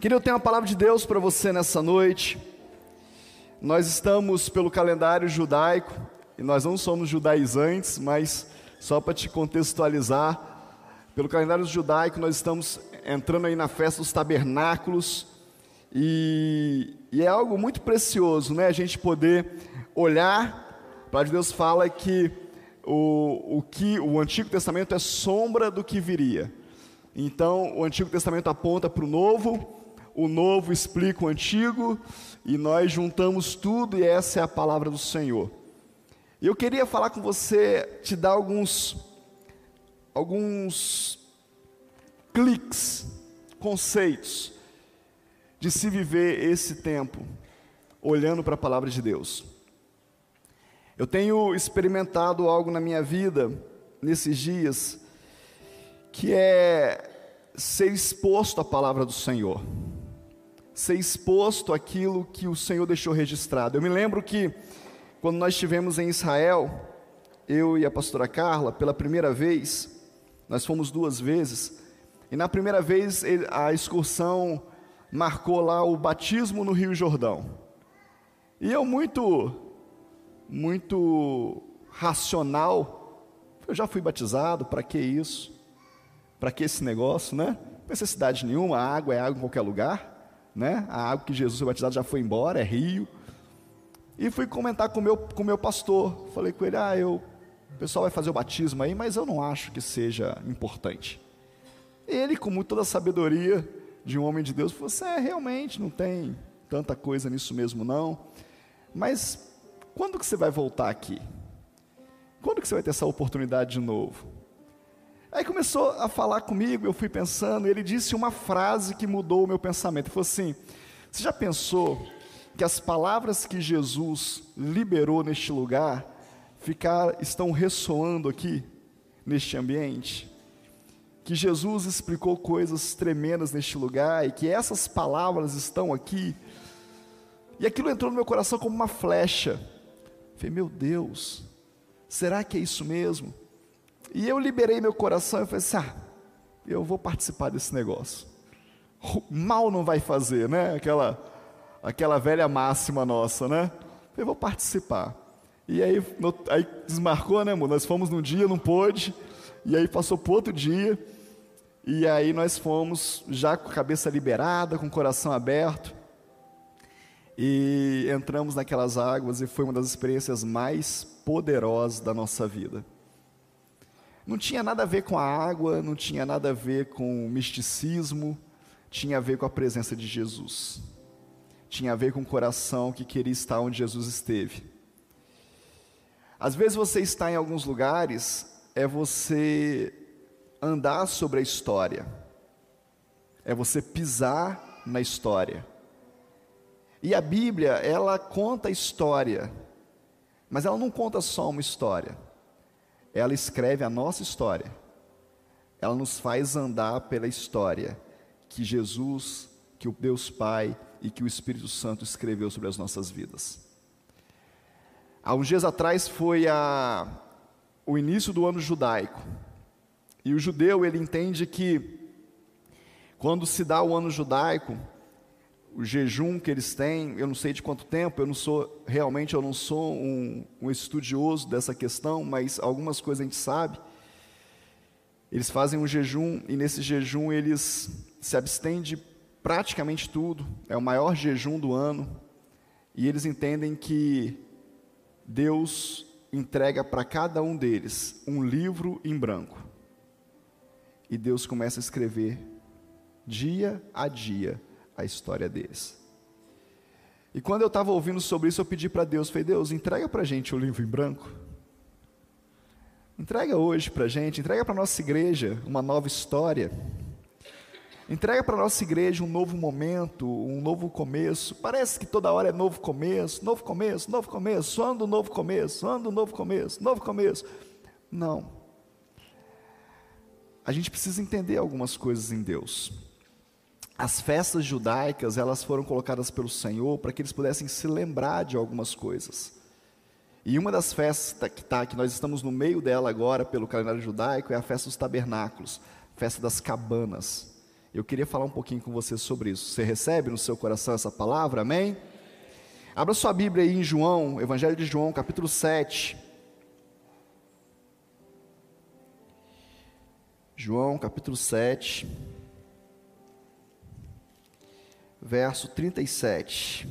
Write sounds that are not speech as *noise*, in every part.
Queria eu ter uma palavra de Deus para você nessa noite. Nós estamos pelo calendário judaico e nós não somos judaizantes, mas só para te contextualizar, pelo calendário judaico nós estamos entrando aí na festa dos tabernáculos e, e é algo muito precioso, né? A gente poder olhar, a palavra de Deus fala que o, o que o Antigo Testamento é sombra do que viria. Então, o Antigo Testamento aponta para o Novo, o novo explica o antigo, e nós juntamos tudo, e essa é a palavra do Senhor. Eu queria falar com você, te dar alguns, alguns cliques, conceitos, de se viver esse tempo, olhando para a palavra de Deus. Eu tenho experimentado algo na minha vida, nesses dias, que é ser exposto à palavra do Senhor ser exposto àquilo que o Senhor deixou registrado. Eu me lembro que quando nós estivemos em Israel, eu e a pastora Carla, pela primeira vez, nós fomos duas vezes, e na primeira vez a excursão marcou lá o batismo no Rio Jordão. E eu muito, muito racional, eu já fui batizado, para que isso? Para que esse negócio, né? Necessidade nenhuma, água é água em qualquer lugar né? A água que Jesus foi batizado já foi embora, é rio. E fui comentar com meu, o com meu pastor. Falei com ele: ah, eu, o pessoal vai fazer o batismo aí, mas eu não acho que seja importante. Ele, com toda a sabedoria de um homem de Deus, falou assim: é, realmente não tem tanta coisa nisso mesmo, não. Mas quando que você vai voltar aqui? Quando que você vai ter essa oportunidade de novo? Aí começou a falar comigo, eu fui pensando, e ele disse uma frase que mudou o meu pensamento. Ele falou assim: Você já pensou que as palavras que Jesus liberou neste lugar ficar, estão ressoando aqui, neste ambiente? Que Jesus explicou coisas tremendas neste lugar e que essas palavras estão aqui. E aquilo entrou no meu coração como uma flecha. Falei, meu Deus, será que é isso mesmo? E eu liberei meu coração e falei assim: ah, eu vou participar desse negócio. Mal não vai fazer, né? Aquela, aquela velha máxima nossa, né? Eu vou participar. E aí, no, aí desmarcou, né, amor? Nós fomos num dia, não pôde. E aí passou para outro dia. E aí nós fomos já com a cabeça liberada, com o coração aberto. E entramos naquelas águas e foi uma das experiências mais poderosas da nossa vida. Não tinha nada a ver com a água, não tinha nada a ver com o misticismo, tinha a ver com a presença de Jesus. Tinha a ver com o coração que queria estar onde Jesus esteve. Às vezes você está em alguns lugares, é você andar sobre a história, é você pisar na história. E a Bíblia, ela conta a história, mas ela não conta só uma história ela escreve a nossa história. Ela nos faz andar pela história que Jesus, que o Deus Pai e que o Espírito Santo escreveu sobre as nossas vidas. Há uns dias atrás foi a, o início do ano judaico. E o judeu, ele entende que quando se dá o ano judaico, o jejum que eles têm, eu não sei de quanto tempo, eu não sou, realmente eu não sou um, um estudioso dessa questão, mas algumas coisas a gente sabe. Eles fazem um jejum e nesse jejum eles se abstêm de praticamente tudo, é o maior jejum do ano, e eles entendem que Deus entrega para cada um deles um livro em branco. E Deus começa a escrever dia a dia a história deles. E quando eu estava ouvindo sobre isso, eu pedi para Deus, falei, Deus, entrega para a gente o livro em branco. Entrega hoje para a gente, entrega para a nossa igreja uma nova história. Entrega para a nossa igreja um novo momento, um novo começo. Parece que toda hora é novo começo, novo começo, novo começo, ando novo começo, ando novo começo, novo começo. Não. A gente precisa entender algumas coisas em Deus as festas judaicas elas foram colocadas pelo Senhor para que eles pudessem se lembrar de algumas coisas. E uma das festas que, tá, que nós estamos no meio dela agora pelo calendário judaico é a festa dos tabernáculos, festa das cabanas. Eu queria falar um pouquinho com você sobre isso. Você recebe no seu coração essa palavra? Amém? Abra sua Bíblia aí em João, Evangelho de João, capítulo 7. João, capítulo 7, verso 37.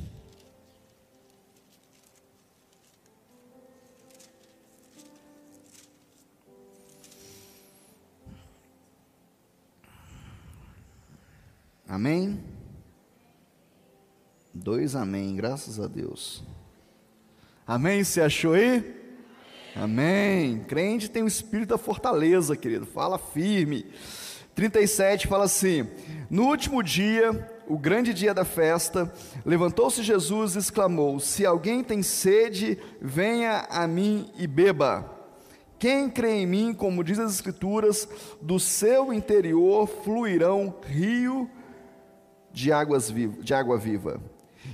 Amém? Dois amém, graças a Deus. Amém? Você achou aí? Amém. Crente tem o espírito da fortaleza, querido. Fala firme. 37 fala assim: No último dia, o grande dia da festa, levantou-se Jesus e exclamou: Se alguém tem sede, venha a mim e beba. Quem crê em mim, como diz as Escrituras, do seu interior fluirão rio de, águas de água viva.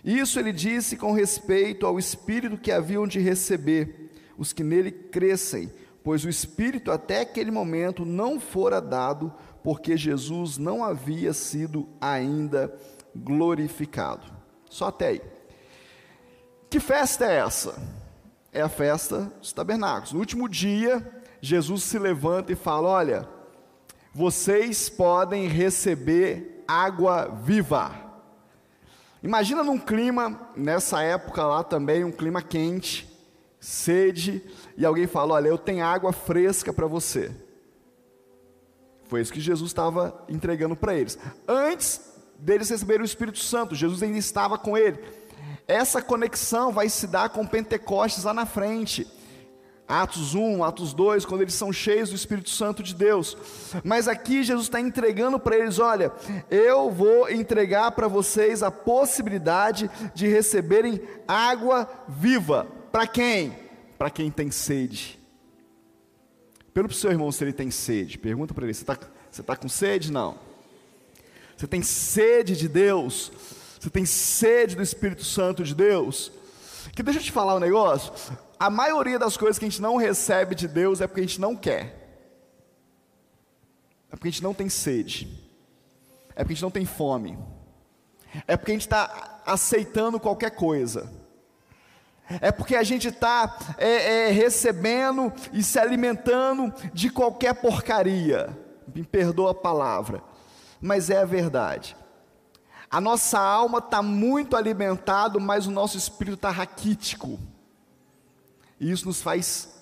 Isso ele disse com respeito ao Espírito que haviam de receber os que nele crescem, pois o Espírito até aquele momento não fora dado, porque Jesus não havia sido ainda glorificado. Só até aí. Que festa é essa? É a festa dos tabernáculos. No último dia, Jesus se levanta e fala: Olha, vocês podem receber água viva. Imagina num clima, nessa época lá também, um clima quente, sede, e alguém fala: Olha, eu tenho água fresca para você. Foi isso que Jesus estava entregando para eles. Antes deles receberem o Espírito Santo, Jesus ainda estava com ele. Essa conexão vai se dar com Pentecostes lá na frente. Atos 1, Atos 2, quando eles são cheios do Espírito Santo de Deus. Mas aqui Jesus está entregando para eles: olha, eu vou entregar para vocês a possibilidade de receberem água viva. Para quem? Para quem tem sede. Pelo seu irmão se ele tem sede. Pergunta para ele: você está tá com sede? Não. Você tem sede de Deus? Você tem sede do Espírito Santo de Deus? Que deixa eu te falar um negócio a maioria das coisas que a gente não recebe de Deus é porque a gente não quer. É porque a gente não tem sede. É porque a gente não tem fome. É porque a gente está aceitando qualquer coisa. É porque a gente está é, é, recebendo e se alimentando de qualquer porcaria. Me perdoa a palavra, mas é a verdade. A nossa alma está muito alimentada, mas o nosso espírito está raquítico. E isso nos faz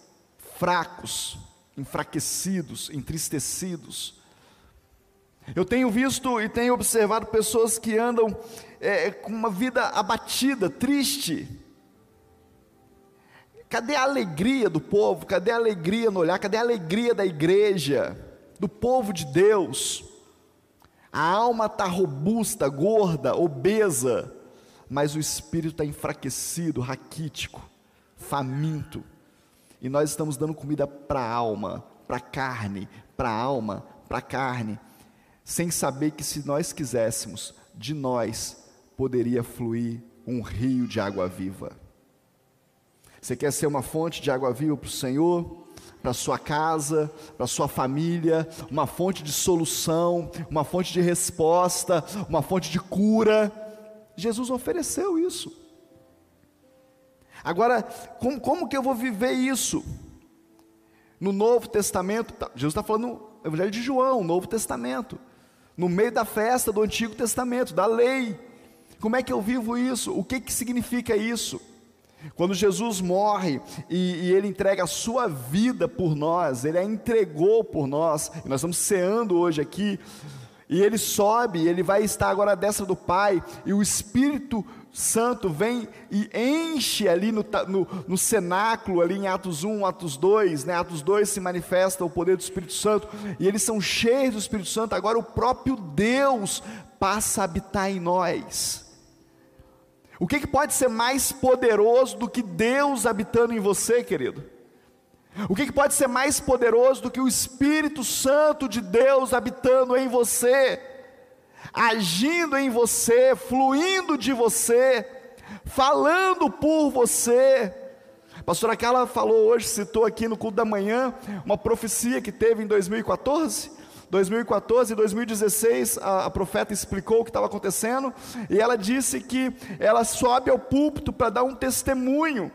fracos, enfraquecidos, entristecidos. Eu tenho visto e tenho observado pessoas que andam é, com uma vida abatida, triste. Cadê a alegria do povo? Cadê a alegria no olhar? Cadê a alegria da igreja, do povo de Deus? A alma está robusta, gorda, obesa, mas o espírito está enfraquecido, raquítico faminto. E nós estamos dando comida para a alma, para a carne, para a alma, para a carne, sem saber que se nós quiséssemos, de nós poderia fluir um rio de água viva. Você quer ser uma fonte de água viva para o Senhor? Para sua casa, para sua família, uma fonte de solução, uma fonte de resposta, uma fonte de cura. Jesus ofereceu isso. Agora, como, como que eu vou viver isso? No Novo Testamento, tá, Jesus está falando no Evangelho de João, Novo Testamento, no meio da festa do Antigo Testamento, da lei. Como é que eu vivo isso? O que, que significa isso? Quando Jesus morre e, e, ele entrega a sua vida por nós, ele a entregou por nós, e nós estamos ceando hoje aqui, e ele sobe, ele vai estar agora à destra do Pai, e o Espírito Santo vem e enche ali no, no, no, cenáculo, ali em Atos 1, Atos 2, né? Atos 2 se manifesta o poder do Espírito Santo, e eles são cheios do Espírito Santo, agora o próprio Deus passa a habitar em nós. O que, que pode ser mais poderoso do que Deus habitando em você, querido? O que, que pode ser mais poderoso do que o Espírito Santo de Deus habitando em você? agindo em você, fluindo de você, falando por você. A pastora Carla falou hoje, citou aqui no culto da manhã, uma profecia que teve em 2014, 2014 e 2016, a, a profeta explicou o que estava acontecendo, e ela disse que ela sobe ao púlpito para dar um testemunho.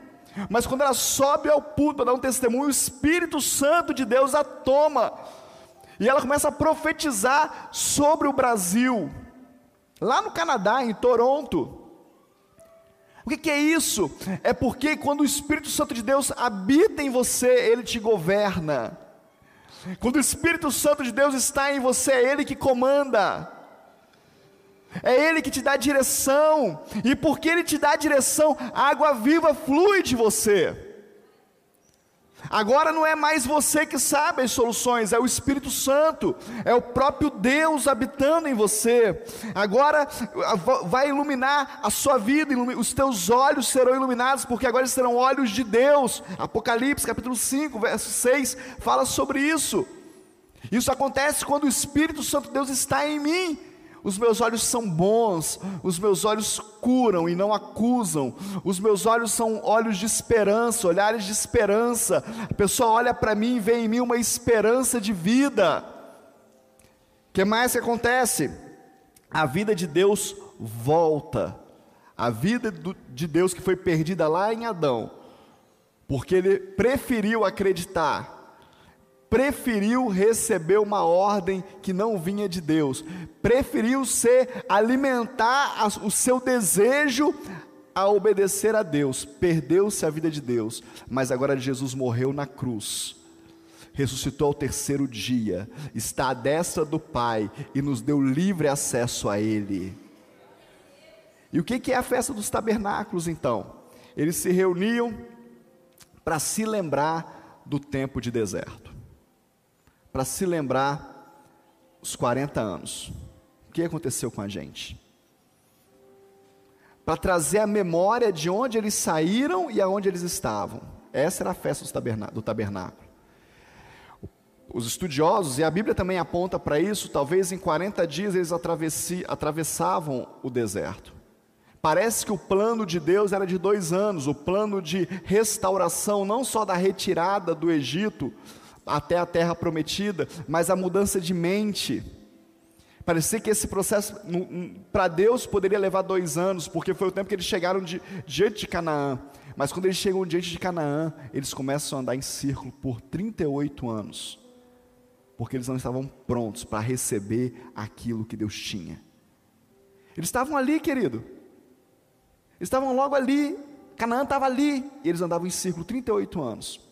Mas quando ela sobe ao púlpito para dar um testemunho, o Espírito Santo de Deus a toma. E ela começa a profetizar sobre o Brasil. Lá no Canadá, em Toronto. O que, que, é isso? É porque quando o Espírito Santo de Deus habita em você, ele te governa. Quando o Espírito Santo de Deus está em você, é ele que comanda. É Ele que te dá direção, e porque Ele te dá direção, a água viva flui de você. Agora não é mais você que sabe as soluções, é o Espírito Santo, é o próprio Deus habitando em você. Agora vai iluminar a sua vida, os teus olhos serão iluminados, porque agora serão olhos de Deus. Apocalipse capítulo 5, verso 6 fala sobre isso. Isso acontece quando o Espírito Santo de Deus está em mim. Os meus olhos são bons, os meus olhos curam e não acusam, os meus olhos são olhos de esperança, olhares de esperança. A pessoa olha para mim e vê em mim uma esperança de vida. O que mais que acontece? A vida de Deus volta, a vida de Deus que foi perdida lá em Adão, porque ele preferiu acreditar preferiu receber uma ordem que não vinha de Deus, preferiu ser alimentar o seu desejo a obedecer a Deus, perdeu-se a vida de Deus, mas agora Jesus morreu na cruz, ressuscitou ao terceiro dia, está à destra do Pai e nos deu livre acesso a Ele. E o que é a festa dos tabernáculos então? Eles se reuniam para se lembrar do tempo de deserto para se lembrar os 40 anos. O que aconteceu com a gente? Para trazer a memória de onde eles saíram e aonde eles estavam. Essa era a festa do tabernáculo. Os estudiosos, e a Bíblia também aponta para isso, talvez em 40 dias eles atravessavam o deserto. Parece que o plano de Deus era de dois anos, o plano de restauração, não só da retirada do Egito, até a terra prometida, mas a mudança de mente. Parecia que esse processo, para Deus, poderia levar dois anos, porque foi o tempo que eles chegaram de, diante de Canaã. Mas quando eles chegam diante de Canaã, eles começam a andar em círculo por 38 anos, porque eles não estavam prontos para receber aquilo que Deus tinha. Eles estavam ali, querido, eles estavam logo ali, Canaã estava ali, e eles andavam em círculo 38 anos.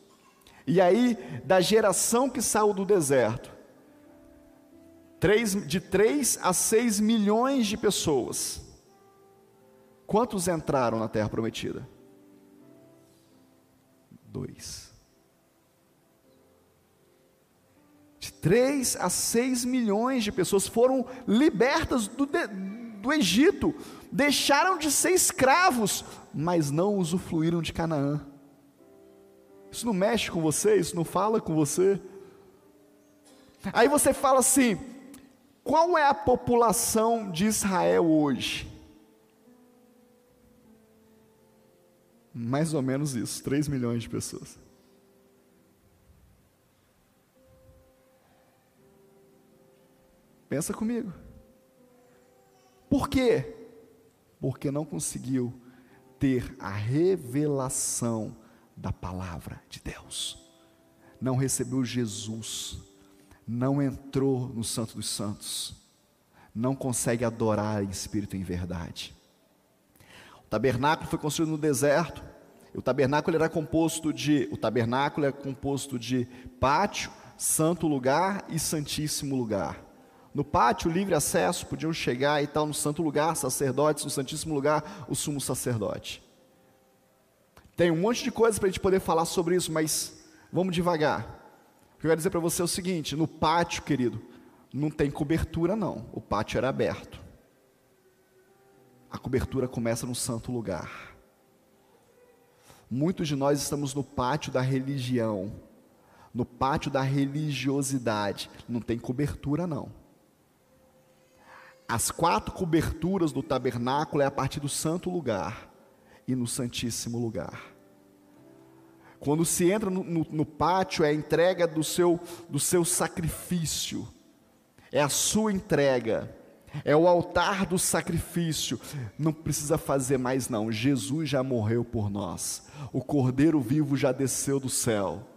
E aí, da geração que saiu do deserto, de 3 a 6 milhões de pessoas, quantos entraram na terra prometida? Dois. De 3 a 6 milhões de pessoas foram libertas do, do Egito, deixaram de ser escravos, mas não usufruíram de Canaã. Isso não mexe com você? Isso não fala com você? Aí você fala assim: qual é a população de Israel hoje? Mais ou menos isso, 3 milhões de pessoas. Pensa comigo. Por quê? Porque não conseguiu ter a revelação da palavra de Deus. Não recebeu Jesus, não entrou no Santo dos Santos, não consegue adorar em espírito e em verdade. O tabernáculo foi construído no deserto. O tabernáculo era composto de, o tabernáculo é composto de pátio, santo lugar e santíssimo lugar. No pátio, livre acesso, podiam chegar e tal no santo lugar, sacerdotes, no santíssimo lugar, o sumo sacerdote. Tem um monte de coisas para a gente poder falar sobre isso, mas vamos devagar. O que eu quero dizer para você é o seguinte: no pátio, querido, não tem cobertura, não. O pátio era aberto. A cobertura começa no santo lugar. Muitos de nós estamos no pátio da religião, no pátio da religiosidade. Não tem cobertura, não. As quatro coberturas do tabernáculo é a partir do santo lugar e no Santíssimo Lugar. Quando se entra no, no, no, pátio, é a entrega do seu, do seu sacrifício. é a sua entrega, é o altar do sacrifício. Não precisa fazer mais, não. Jesus já morreu por nós, o Cordeiro vivo já desceu do céu.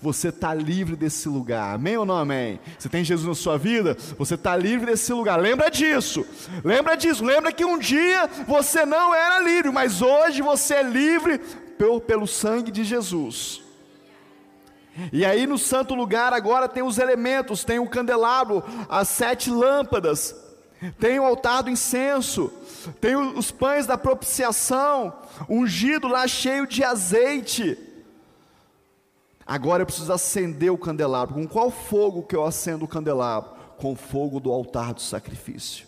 Você está livre desse lugar, amém ou não amém? Você tem Jesus na sua vida, você está livre desse lugar, lembra disso, lembra disso, lembra que um dia você não era livre, mas hoje você é livre pelo, pelo sangue de Jesus. E aí no santo lugar agora tem os elementos, tem o candelabro, as sete lâmpadas, tem o altar do incenso, tem os pães da propiciação, ungido lá cheio de azeite. Agora eu preciso acender o candelabro. Com qual fogo que eu acendo o candelabro? Com o fogo do altar do sacrifício.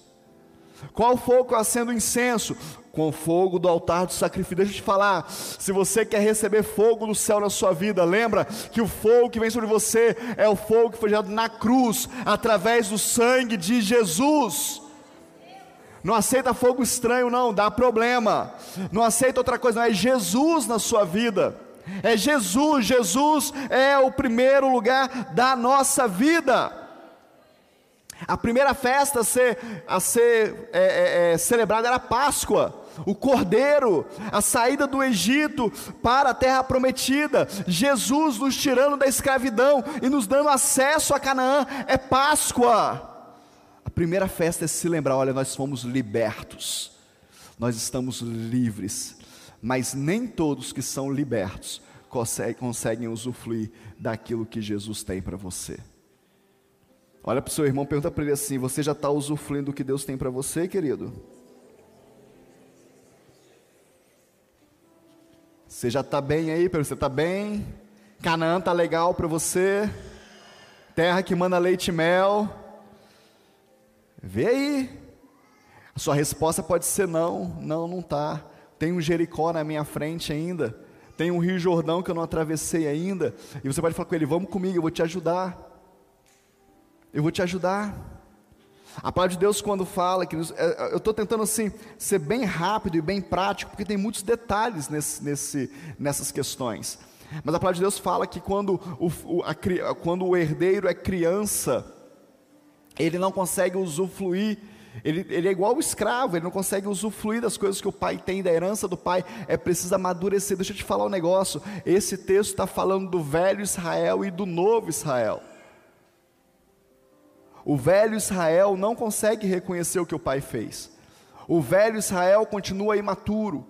Qual fogo que eu acendo o incenso? Com o fogo do altar do sacrifício. Deixa eu te falar, se você quer receber fogo do céu na sua vida, lembra que o fogo que vem sobre você é o fogo que foi gerado na cruz, através do sangue de Jesus. Não aceita fogo estranho, não, dá problema. Não aceita outra coisa, não é Jesus na sua vida. É Jesus, Jesus é o primeiro lugar da nossa vida. A primeira festa a ser, a ser é, é, é, celebrada era a Páscoa, o Cordeiro, a saída do Egito para a terra prometida, Jesus nos tirando da escravidão e nos dando acesso a Canaã, é Páscoa. A primeira festa é se lembrar: olha, nós fomos libertos, nós estamos livres, mas nem todos que são libertos conseguem, conseguem usufruir daquilo que Jesus tem para você. Olha para o seu irmão, pergunta para ele assim: Você já está usufruindo do que Deus tem para você, querido? Você já está bem aí? Você está bem? Canaã está legal para você? Terra que manda leite e mel? Vê aí. A sua resposta pode ser não, não, não está. Tem um Jericó na minha frente ainda. Tem um Rio Jordão que eu não atravessei ainda. E você pode falar com ele: Vamos comigo, eu vou te ajudar. Eu vou te ajudar. A palavra de Deus, quando fala, que é, eu estou tentando assim, ser bem rápido e bem prático, porque tem muitos detalhes nesse, nesse, nessas questões. Mas a palavra de Deus fala que quando o, a, quando o herdeiro é criança, ele não consegue usufruir ele, ele é igual o escravo, ele não consegue usufruir das coisas que o pai tem, da herança do pai, é preciso amadurecer. Deixa eu te falar um negócio: esse texto está falando do velho Israel e do novo Israel. O velho Israel não consegue reconhecer o que o pai fez, o velho Israel continua imaturo.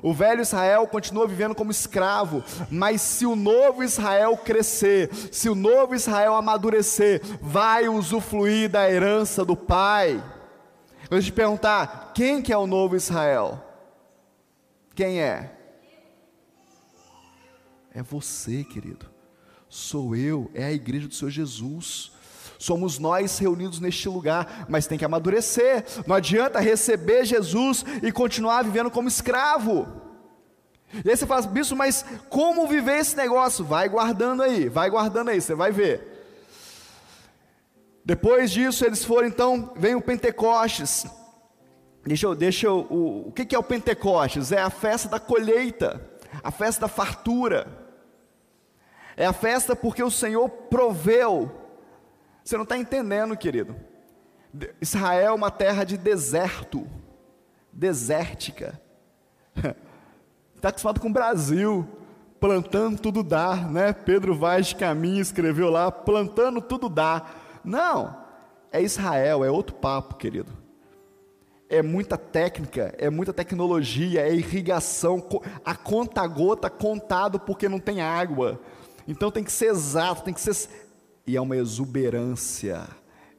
O velho Israel continua vivendo como escravo, mas se o novo Israel crescer, se o novo Israel amadurecer, vai usufruir da herança do Pai. Eu te perguntar, quem que é o novo Israel? Quem é? É você, querido. Sou eu, é a igreja do Senhor Jesus. Somos nós reunidos neste lugar, mas tem que amadurecer. Não adianta receber Jesus e continuar vivendo como escravo. E aí você fala, bicho, mas como viver esse negócio? Vai guardando aí, vai guardando aí, você vai ver. Depois disso, eles foram então, vem o Pentecostes. Deixa eu, deixa eu, o, o que, que é o Pentecostes? É a festa da colheita, a festa da fartura. É a festa porque o Senhor proveu. Você não está entendendo, querido. Israel é uma terra de deserto, desértica. Está *laughs* acostumado com o Brasil, plantando tudo dá, né? Pedro Vaz de Caminho escreveu lá, plantando tudo dá. Não, é Israel, é outro papo, querido. É muita técnica, é muita tecnologia, é irrigação, a conta gota contado porque não tem água. Então tem que ser exato, tem que ser. E é uma exuberância,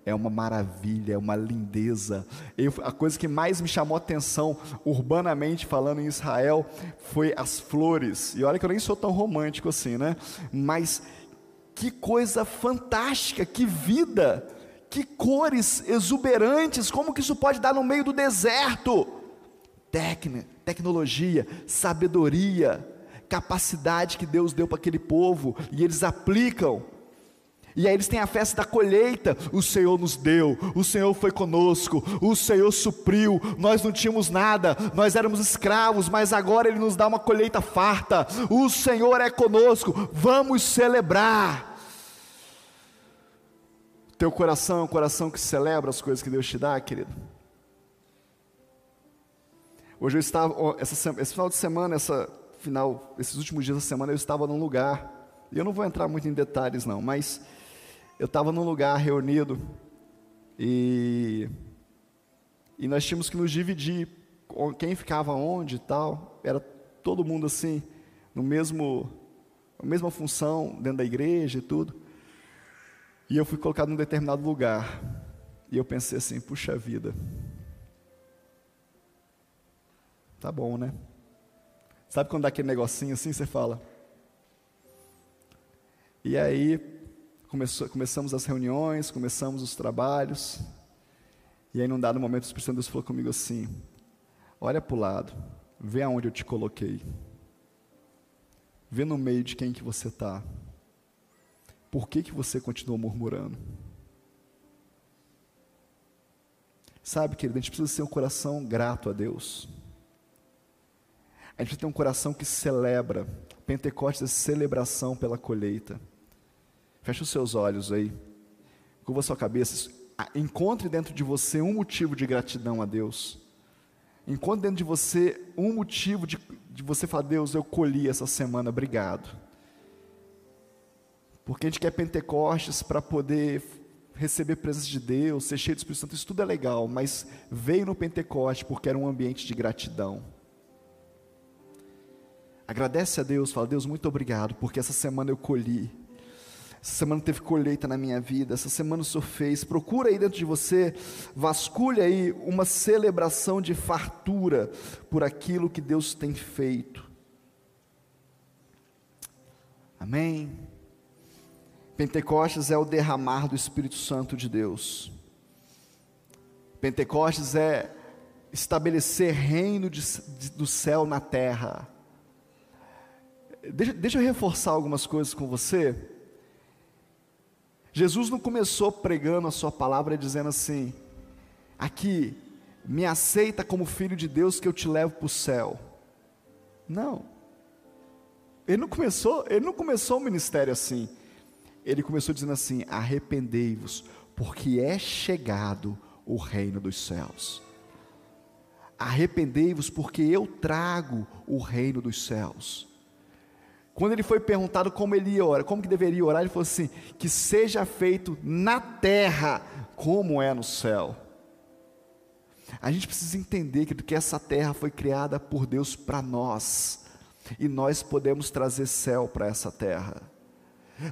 é uma maravilha, é uma lindeza. Eu, a coisa que mais me chamou atenção, urbanamente falando em Israel, foi as flores. E olha que eu nem sou tão romântico assim, né? Mas que coisa fantástica, que vida, que cores exuberantes, como que isso pode dar no meio do deserto? Técnica, tecnologia, sabedoria, capacidade que Deus deu para aquele povo e eles aplicam. E aí eles têm a festa da colheita. O Senhor nos deu, o Senhor foi conosco, o Senhor supriu. Nós não tínhamos nada, nós éramos escravos, mas agora Ele nos dá uma colheita farta. O Senhor é conosco, vamos celebrar. Teu coração é um coração que celebra as coisas que Deus te dá, querido? Hoje eu estava, essa, esse final de semana, essa final, esses últimos dias da semana, eu estava num lugar, e eu não vou entrar muito em detalhes não, mas eu estava num lugar reunido, e, e nós tínhamos que nos dividir, quem ficava onde e tal, era todo mundo assim, no mesmo, a mesma função, dentro da igreja e tudo, e eu fui colocado num determinado lugar, e eu pensei assim, puxa vida, Tá bom, né? Sabe quando dá aquele negocinho assim, você fala? E aí, começou, começamos as reuniões, começamos os trabalhos, e aí num dado momento o Espírito Santo Deus falou comigo assim, olha para o lado, vê aonde eu te coloquei, vê no meio de quem que você está, por que que você continua murmurando? Sabe, querido, a gente precisa ser um coração grato a Deus, a gente tem um coração que celebra. Pentecostes é celebração pela colheita. Feche os seus olhos aí. Curva sua cabeça. Encontre dentro de você um motivo de gratidão a Deus. Encontre dentro de você um motivo de, de você falar: Deus, eu colhi essa semana, obrigado. Porque a gente quer Pentecostes para poder receber presença de Deus, ser cheio do Espírito Santo, isso tudo é legal, mas veio no Pentecoste porque era um ambiente de gratidão. Agradece a Deus, fala: Deus, muito obrigado, porque essa semana eu colhi. Essa semana teve colheita na minha vida, essa semana o Senhor fez. Procura aí dentro de você, vasculha aí uma celebração de fartura por aquilo que Deus tem feito. Amém? Pentecostes é o derramar do Espírito Santo de Deus. Pentecostes é estabelecer reino de, de, do céu na terra. Deixa, deixa eu reforçar algumas coisas com você. Jesus não começou pregando a sua palavra dizendo assim: aqui, me aceita como filho de Deus que eu te levo para o céu. Não. Ele não começou, ele não começou o ministério assim. Ele começou dizendo assim: arrependei-vos, porque é chegado o reino dos céus. Arrependei-vos, porque eu trago o reino dos céus. Quando ele foi perguntado como ele ia orar, como que deveria orar, ele falou assim: que seja feito na terra como é no céu. A gente precisa entender que, que essa terra foi criada por Deus para nós, e nós podemos trazer céu para essa terra.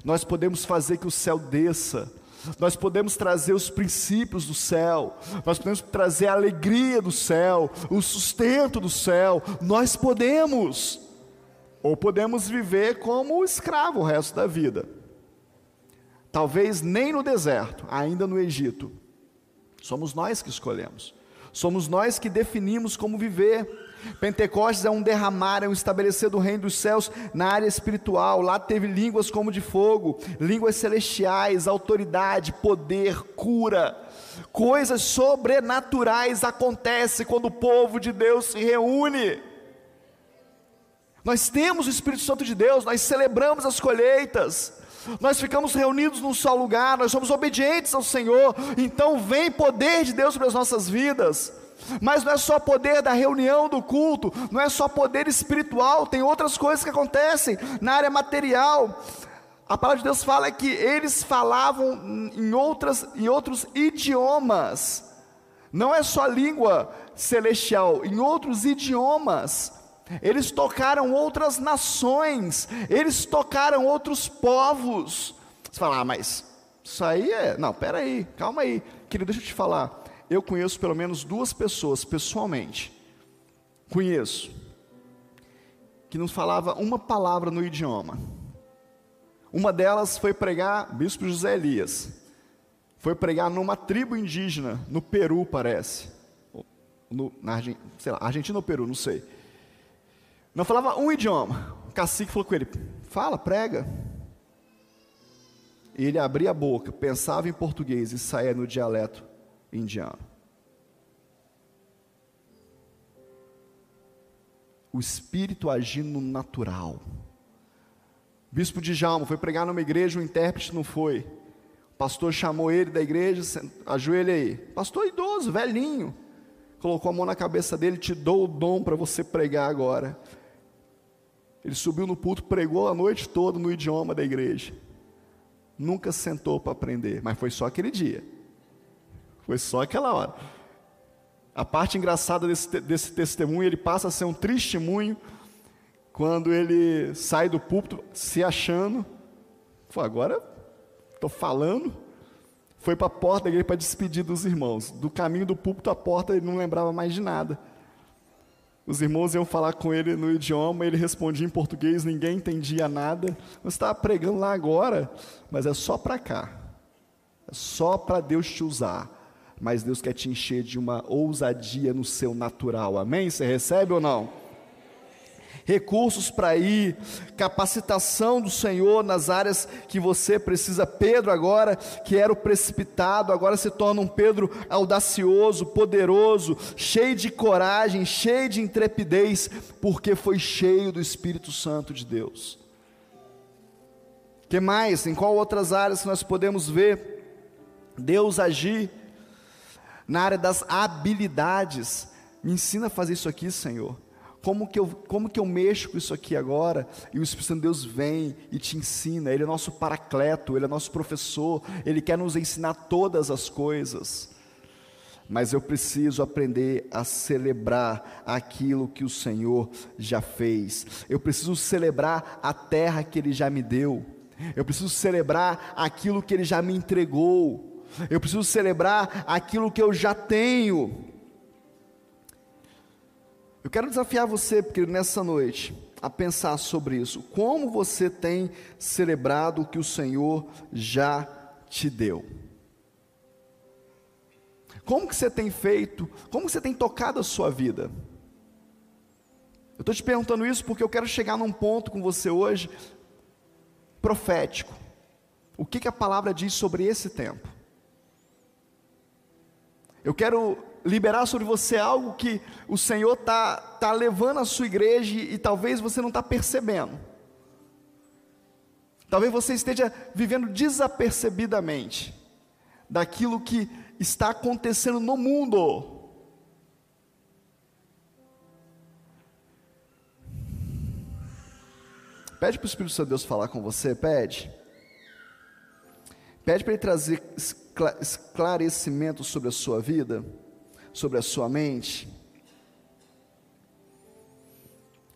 Nós podemos fazer que o céu desça, nós podemos trazer os princípios do céu, nós podemos trazer a alegria do céu, o sustento do céu, nós podemos. Ou podemos viver como escravo o resto da vida. Talvez nem no deserto, ainda no Egito. Somos nós que escolhemos. Somos nós que definimos como viver. Pentecostes é um derramar, é um estabelecer do reino dos céus na área espiritual. Lá teve línguas como de fogo, línguas celestiais, autoridade, poder, cura. Coisas sobrenaturais acontecem quando o povo de Deus se reúne. Nós temos o Espírito Santo de Deus, nós celebramos as colheitas, nós ficamos reunidos num só lugar, nós somos obedientes ao Senhor, então vem poder de Deus para as nossas vidas. Mas não é só poder da reunião do culto, não é só poder espiritual, tem outras coisas que acontecem na área material. A palavra de Deus fala que eles falavam em, outras, em outros idiomas, não é só língua celestial, em outros idiomas eles tocaram outras nações, eles tocaram outros povos. Você fala, ah, mas isso aí é. Não, peraí, calma aí. Querido, deixa eu te falar. Eu conheço pelo menos duas pessoas, pessoalmente. Conheço. Que não falava uma palavra no idioma. Uma delas foi pregar, Bispo José Elias. Foi pregar numa tribo indígena, no Peru, parece. No, na sei lá, Argentina ou Peru, não sei. Não falava um idioma. O cacique falou com ele: fala, prega. E ele abria a boca, pensava em português e saía no dialeto indiano. O espírito agindo no natural. O bispo de Jalma foi pregar numa igreja, o intérprete não foi. pastor chamou ele da igreja, ajoelha aí. Pastor idoso, velhinho. Colocou a mão na cabeça dele, te dou o dom para você pregar agora. Ele subiu no púlpito, pregou a noite toda no idioma da igreja. Nunca sentou para aprender, mas foi só aquele dia. Foi só aquela hora. A parte engraçada desse, desse testemunho, ele passa a ser um testemunho quando ele sai do púlpito se achando. Agora estou falando. Foi para a porta da igreja para despedir dos irmãos. Do caminho do púlpito à porta ele não lembrava mais de nada. Os irmãos iam falar com ele no idioma, ele respondia em português, ninguém entendia nada. Você estava pregando lá agora, mas é só para cá. É só para Deus te usar. Mas Deus quer te encher de uma ousadia no seu natural. Amém? Você recebe ou não? Recursos para ir, capacitação do Senhor nas áreas que você precisa. Pedro, agora que era o precipitado, agora se torna um Pedro audacioso, poderoso, cheio de coragem, cheio de intrepidez, porque foi cheio do Espírito Santo de Deus. Que mais? Em qual outras áreas nós podemos ver Deus agir? Na área das habilidades. Me ensina a fazer isso aqui, Senhor. Como que, eu, como que eu mexo com isso aqui agora? E o Espírito Santo de Deus vem e te ensina. Ele é nosso paracleto, ele é nosso professor, ele quer nos ensinar todas as coisas. Mas eu preciso aprender a celebrar aquilo que o Senhor já fez. Eu preciso celebrar a terra que Ele já me deu. Eu preciso celebrar aquilo que Ele já me entregou. Eu preciso celebrar aquilo que eu já tenho. Eu quero desafiar você, porque nessa noite, a pensar sobre isso. Como você tem celebrado o que o Senhor já te deu? Como que você tem feito? Como que você tem tocado a sua vida? Eu estou te perguntando isso porque eu quero chegar num ponto com você hoje profético. O que, que a palavra diz sobre esse tempo? Eu quero liberar sobre você algo que o Senhor está tá levando a sua igreja e, e talvez você não está percebendo. Talvez você esteja vivendo desapercebidamente daquilo que está acontecendo no mundo. Pede para o Espírito Santo de Deus falar com você, pede. Pede para ele trazer esclarecimento sobre a sua vida sobre a sua mente.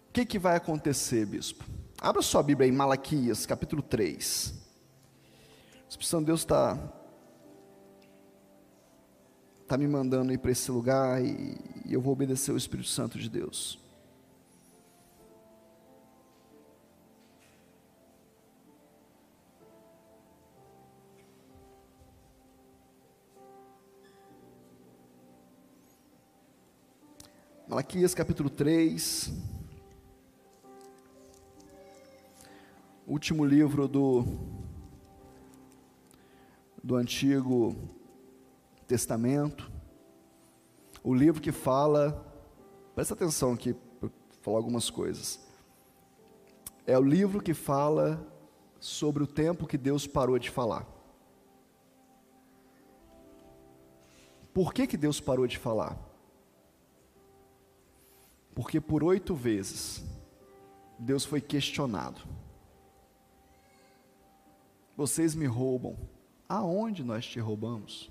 O que, que vai acontecer, bispo? Abra sua Bíblia em Malaquias, capítulo 3. O Espírito Santo de Deus está tá me mandando ir para esse lugar e, e eu vou obedecer o Espírito Santo de Deus. Malaquias capítulo 3. Último livro do, do Antigo Testamento. O livro que fala, presta atenção aqui, para falar algumas coisas. É o livro que fala sobre o tempo que Deus parou de falar. Por que, que Deus parou de falar? Porque por oito vezes Deus foi questionado. Vocês me roubam. Aonde nós te roubamos?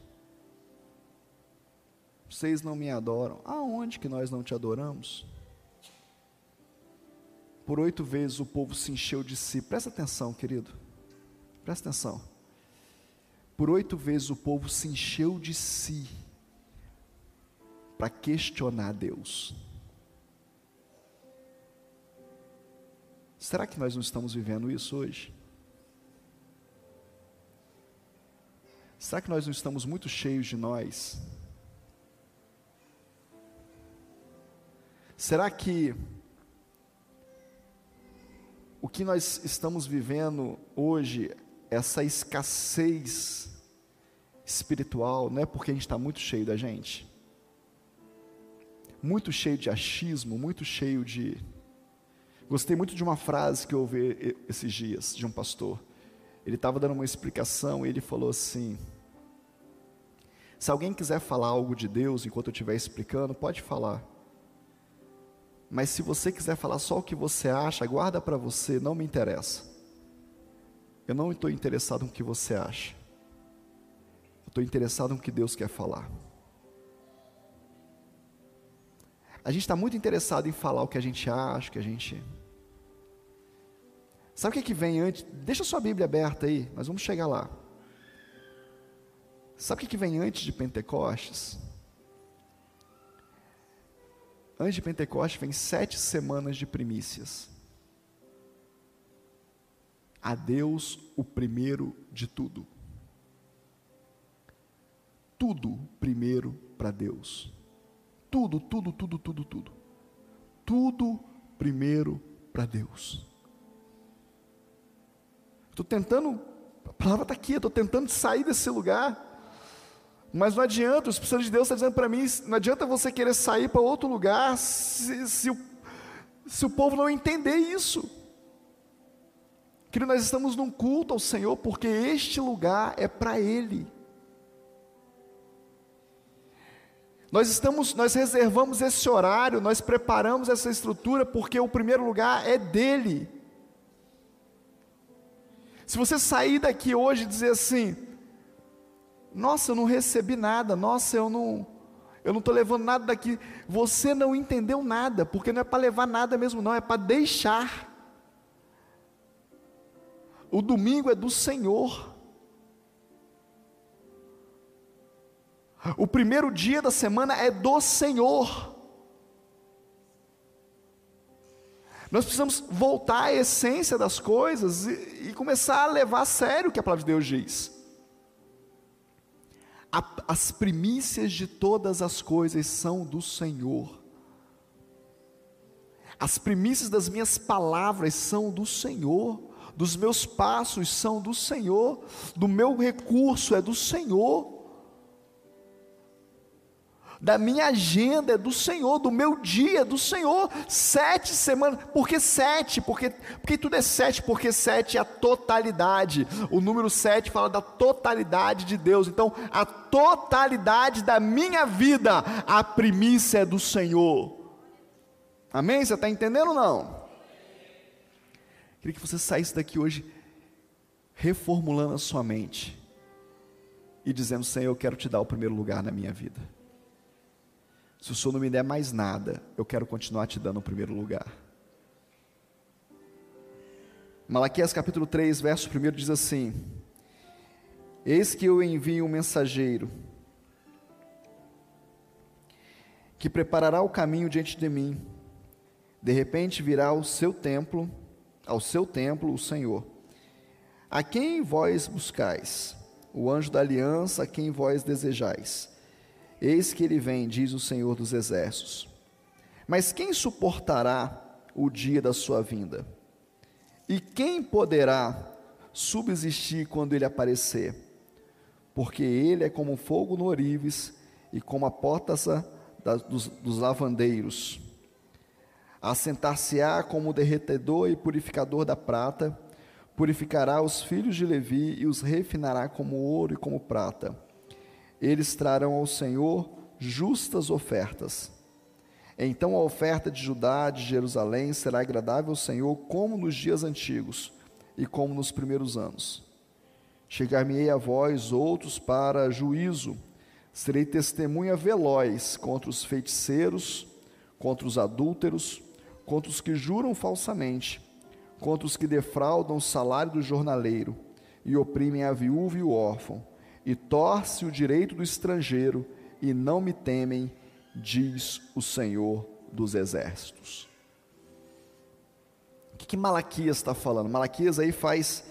Vocês não me adoram. Aonde que nós não te adoramos? Por oito vezes o povo se encheu de si. Presta atenção, querido. Presta atenção. Por oito vezes o povo se encheu de si para questionar Deus. Será que nós não estamos vivendo isso hoje? Será que nós não estamos muito cheios de nós? Será que o que nós estamos vivendo hoje, essa escassez espiritual, não é porque a gente está muito cheio da gente? Muito cheio de achismo, muito cheio de Gostei muito de uma frase que eu ouvi esses dias de um pastor. Ele estava dando uma explicação e ele falou assim: Se alguém quiser falar algo de Deus enquanto eu estiver explicando, pode falar. Mas se você quiser falar só o que você acha, guarda para você, não me interessa. Eu não estou interessado no que você acha. Eu estou interessado no que Deus quer falar. A gente está muito interessado em falar o que a gente acha, o que a gente. Sabe o que, é que vem antes? Deixa sua Bíblia aberta aí, nós vamos chegar lá. Sabe o que, é que vem antes de Pentecostes? Antes de Pentecostes vem sete semanas de primícias. A Deus o primeiro de tudo. Tudo primeiro para Deus. Tudo, tudo, tudo, tudo, tudo. Tudo primeiro para Deus. Estou tentando, a palavra está aqui, estou tentando sair desse lugar. Mas não adianta, o Espírito de Deus está dizendo para mim: não adianta você querer sair para outro lugar se, se, o, se o povo não entender isso. Que nós estamos num culto ao Senhor, porque este lugar é para Ele. Nós estamos, nós reservamos esse horário, nós preparamos essa estrutura porque o primeiro lugar é dele. Se você sair daqui hoje e dizer assim: "Nossa, eu não recebi nada. Nossa, eu não eu não estou levando nada daqui", você não entendeu nada, porque não é para levar nada mesmo não, é para deixar. O domingo é do Senhor. O primeiro dia da semana é do Senhor. Nós precisamos voltar à essência das coisas e, e, começar a levar a sério o que a palavra de Deus diz. A, as primícias de todas as coisas são do Senhor. As primícias das minhas palavras são do Senhor, dos meus passos são do Senhor, do meu recurso é do Senhor da minha agenda é do Senhor, do meu dia do Senhor. Sete semanas, por que sete? Porque, porque tudo é sete, porque sete é a totalidade. O número sete fala da totalidade de Deus. Então, a totalidade da minha vida, a primícia é do Senhor. Amém? Você está entendendo ou não? Queria que você saísse daqui hoje reformulando a sua mente e dizendo: Senhor, eu quero te dar o primeiro lugar na minha vida. Se o Senhor não me der mais nada, eu quero continuar te dando o primeiro lugar. Malaquias capítulo 3, verso 1 diz assim: Eis que eu envio um mensageiro, que preparará o caminho diante de mim. De repente virá ao seu templo, ao seu templo, o Senhor. A quem vós buscais? O anjo da aliança, a quem vós desejais? Eis que ele vem, diz o Senhor dos Exércitos. Mas quem suportará o dia da sua vinda? E quem poderá subsistir quando ele aparecer? Porque ele é como fogo no orives e como a porta dos, dos lavandeiros. Assentar-se-á como derretedor e purificador da prata, purificará os filhos de Levi e os refinará como ouro e como prata eles trarão ao Senhor justas ofertas. Então a oferta de Judá, de Jerusalém, será agradável ao Senhor, como nos dias antigos e como nos primeiros anos. Chegar-me-ei a vós outros para juízo, serei testemunha veloz contra os feiticeiros, contra os adúlteros, contra os que juram falsamente, contra os que defraudam o salário do jornaleiro e oprimem a viúva e o órfão e torce o direito do estrangeiro, e não me temem, diz o Senhor dos Exércitos. O que, que Malaquias está falando? Malaquias aí faz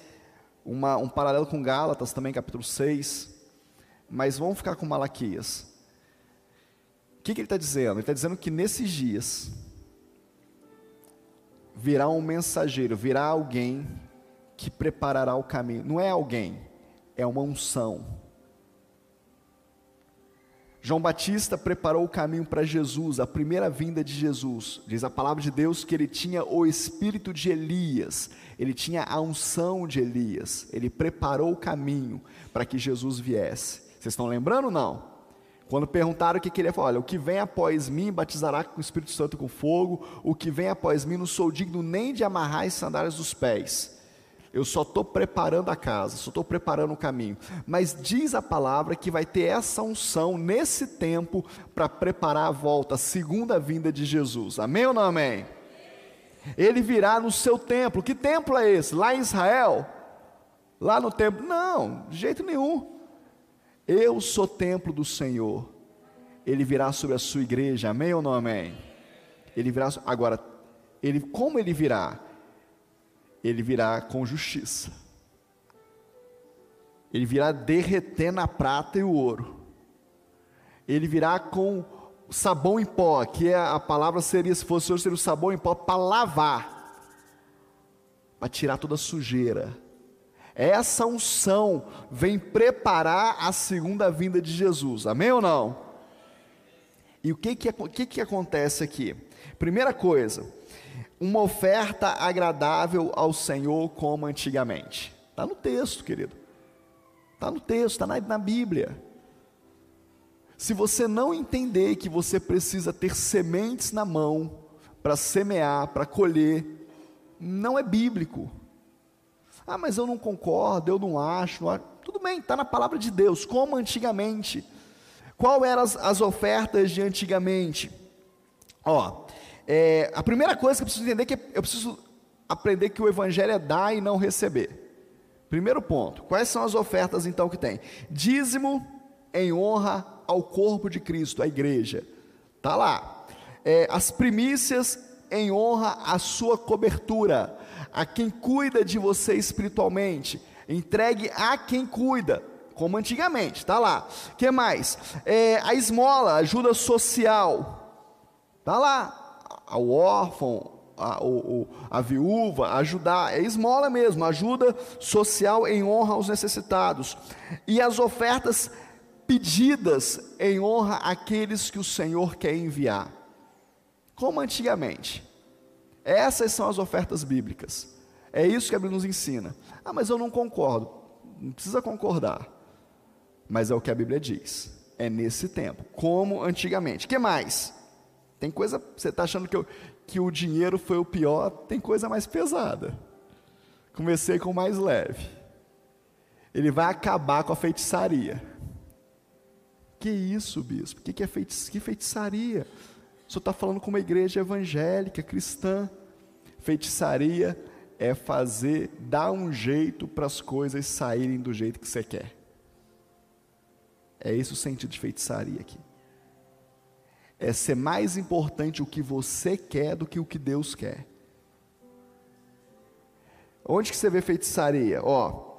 uma, um paralelo com Gálatas, também capítulo 6, mas vamos ficar com Malaquias. O que, que ele está dizendo? Ele está dizendo que nesses dias virá um mensageiro, virá alguém que preparará o caminho. Não é alguém, é uma unção João Batista preparou o caminho para Jesus, a primeira vinda de Jesus. Diz a palavra de Deus que ele tinha o espírito de Elias, ele tinha a unção de Elias, ele preparou o caminho para que Jesus viesse. Vocês estão lembrando ou não? Quando perguntaram o que, ele falar, olha, o que vem após mim batizará com o Espírito Santo com fogo, o que vem após mim não sou digno nem de amarrar as sandálias dos pés. Eu só estou preparando a casa, só estou preparando o caminho. Mas diz a palavra que vai ter essa unção nesse tempo para preparar a volta, a segunda vinda de Jesus. Amém ou não amém? Ele virá no seu templo. Que templo é esse? Lá em Israel? Lá no templo? Não, de jeito nenhum. Eu sou templo do Senhor. Ele virá sobre a sua igreja. Amém ou não amém? Ele virá agora, ele como ele virá? Ele virá com justiça. Ele virá derretendo a prata e o ouro. Ele virá com sabão em pó, que é a palavra seria, se fosse hoje, seria o sabão em pó para lavar, para tirar toda a sujeira. Essa unção vem preparar a segunda vinda de Jesus, amém ou não? E o que que, que, que acontece aqui? Primeira coisa, uma oferta agradável ao Senhor como antigamente. Está no texto, querido. Está no texto, está na, na Bíblia. Se você não entender que você precisa ter sementes na mão para semear, para colher, não é bíblico. Ah, mas eu não concordo, eu não acho. Não acho. Tudo bem, está na palavra de Deus, como antigamente. Qual eram as, as ofertas de antigamente? Ó, é, a primeira coisa que eu preciso entender é que eu preciso aprender que o evangelho é dar e não receber. Primeiro ponto. Quais são as ofertas então que tem? Dízimo em honra ao corpo de Cristo, a igreja. Tá lá. É, as primícias em honra à sua cobertura, a quem cuida de você espiritualmente. Entregue a quem cuida, como antigamente, tá lá. Que mais? É, a esmola, ajuda social, tá lá ao órfão, a, a viúva, ajudar, é esmola mesmo, ajuda social em honra aos necessitados. E as ofertas pedidas em honra àqueles que o Senhor quer enviar. Como antigamente. Essas são as ofertas bíblicas. É isso que a Bíblia nos ensina. Ah, mas eu não concordo. Não precisa concordar. Mas é o que a Bíblia diz. É nesse tempo, como antigamente. que mais? Tem coisa, você está achando que, eu, que o dinheiro foi o pior, tem coisa mais pesada. Comecei com o mais leve. Ele vai acabar com a feitiçaria. Que isso, bispo? Que, que é feitiçaria? Que feitiçaria? O senhor está falando com uma igreja evangélica, cristã. Feitiçaria é fazer, dar um jeito para as coisas saírem do jeito que você quer. É esse o sentido de feitiçaria aqui é ser mais importante o que você quer do que o que Deus quer. Onde que você vê feitiçaria? Ó,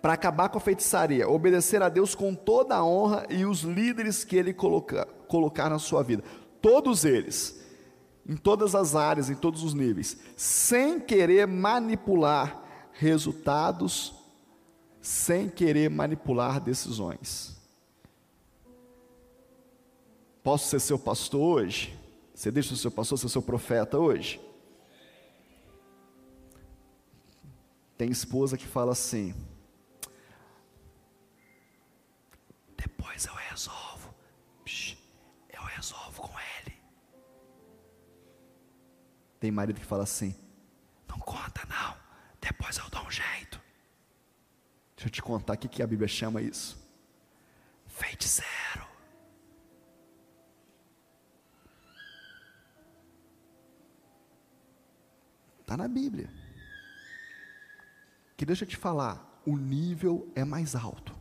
para acabar com a feitiçaria, obedecer a Deus com toda a honra e os líderes que Ele colocar, colocar na sua vida, todos eles, em todas as áreas, em todos os níveis, sem querer manipular resultados, sem querer manipular decisões. Posso ser seu pastor hoje? Você deixa o seu pastor ser seu profeta hoje? Tem esposa que fala assim: depois eu resolvo, eu resolvo com ele. Tem marido que fala assim: não conta não, depois eu dou um jeito. Deixa eu te contar o que, a Bíblia chama isso: feiticeiro. Está na Bíblia. Que deixa eu te falar, o nível é mais alto.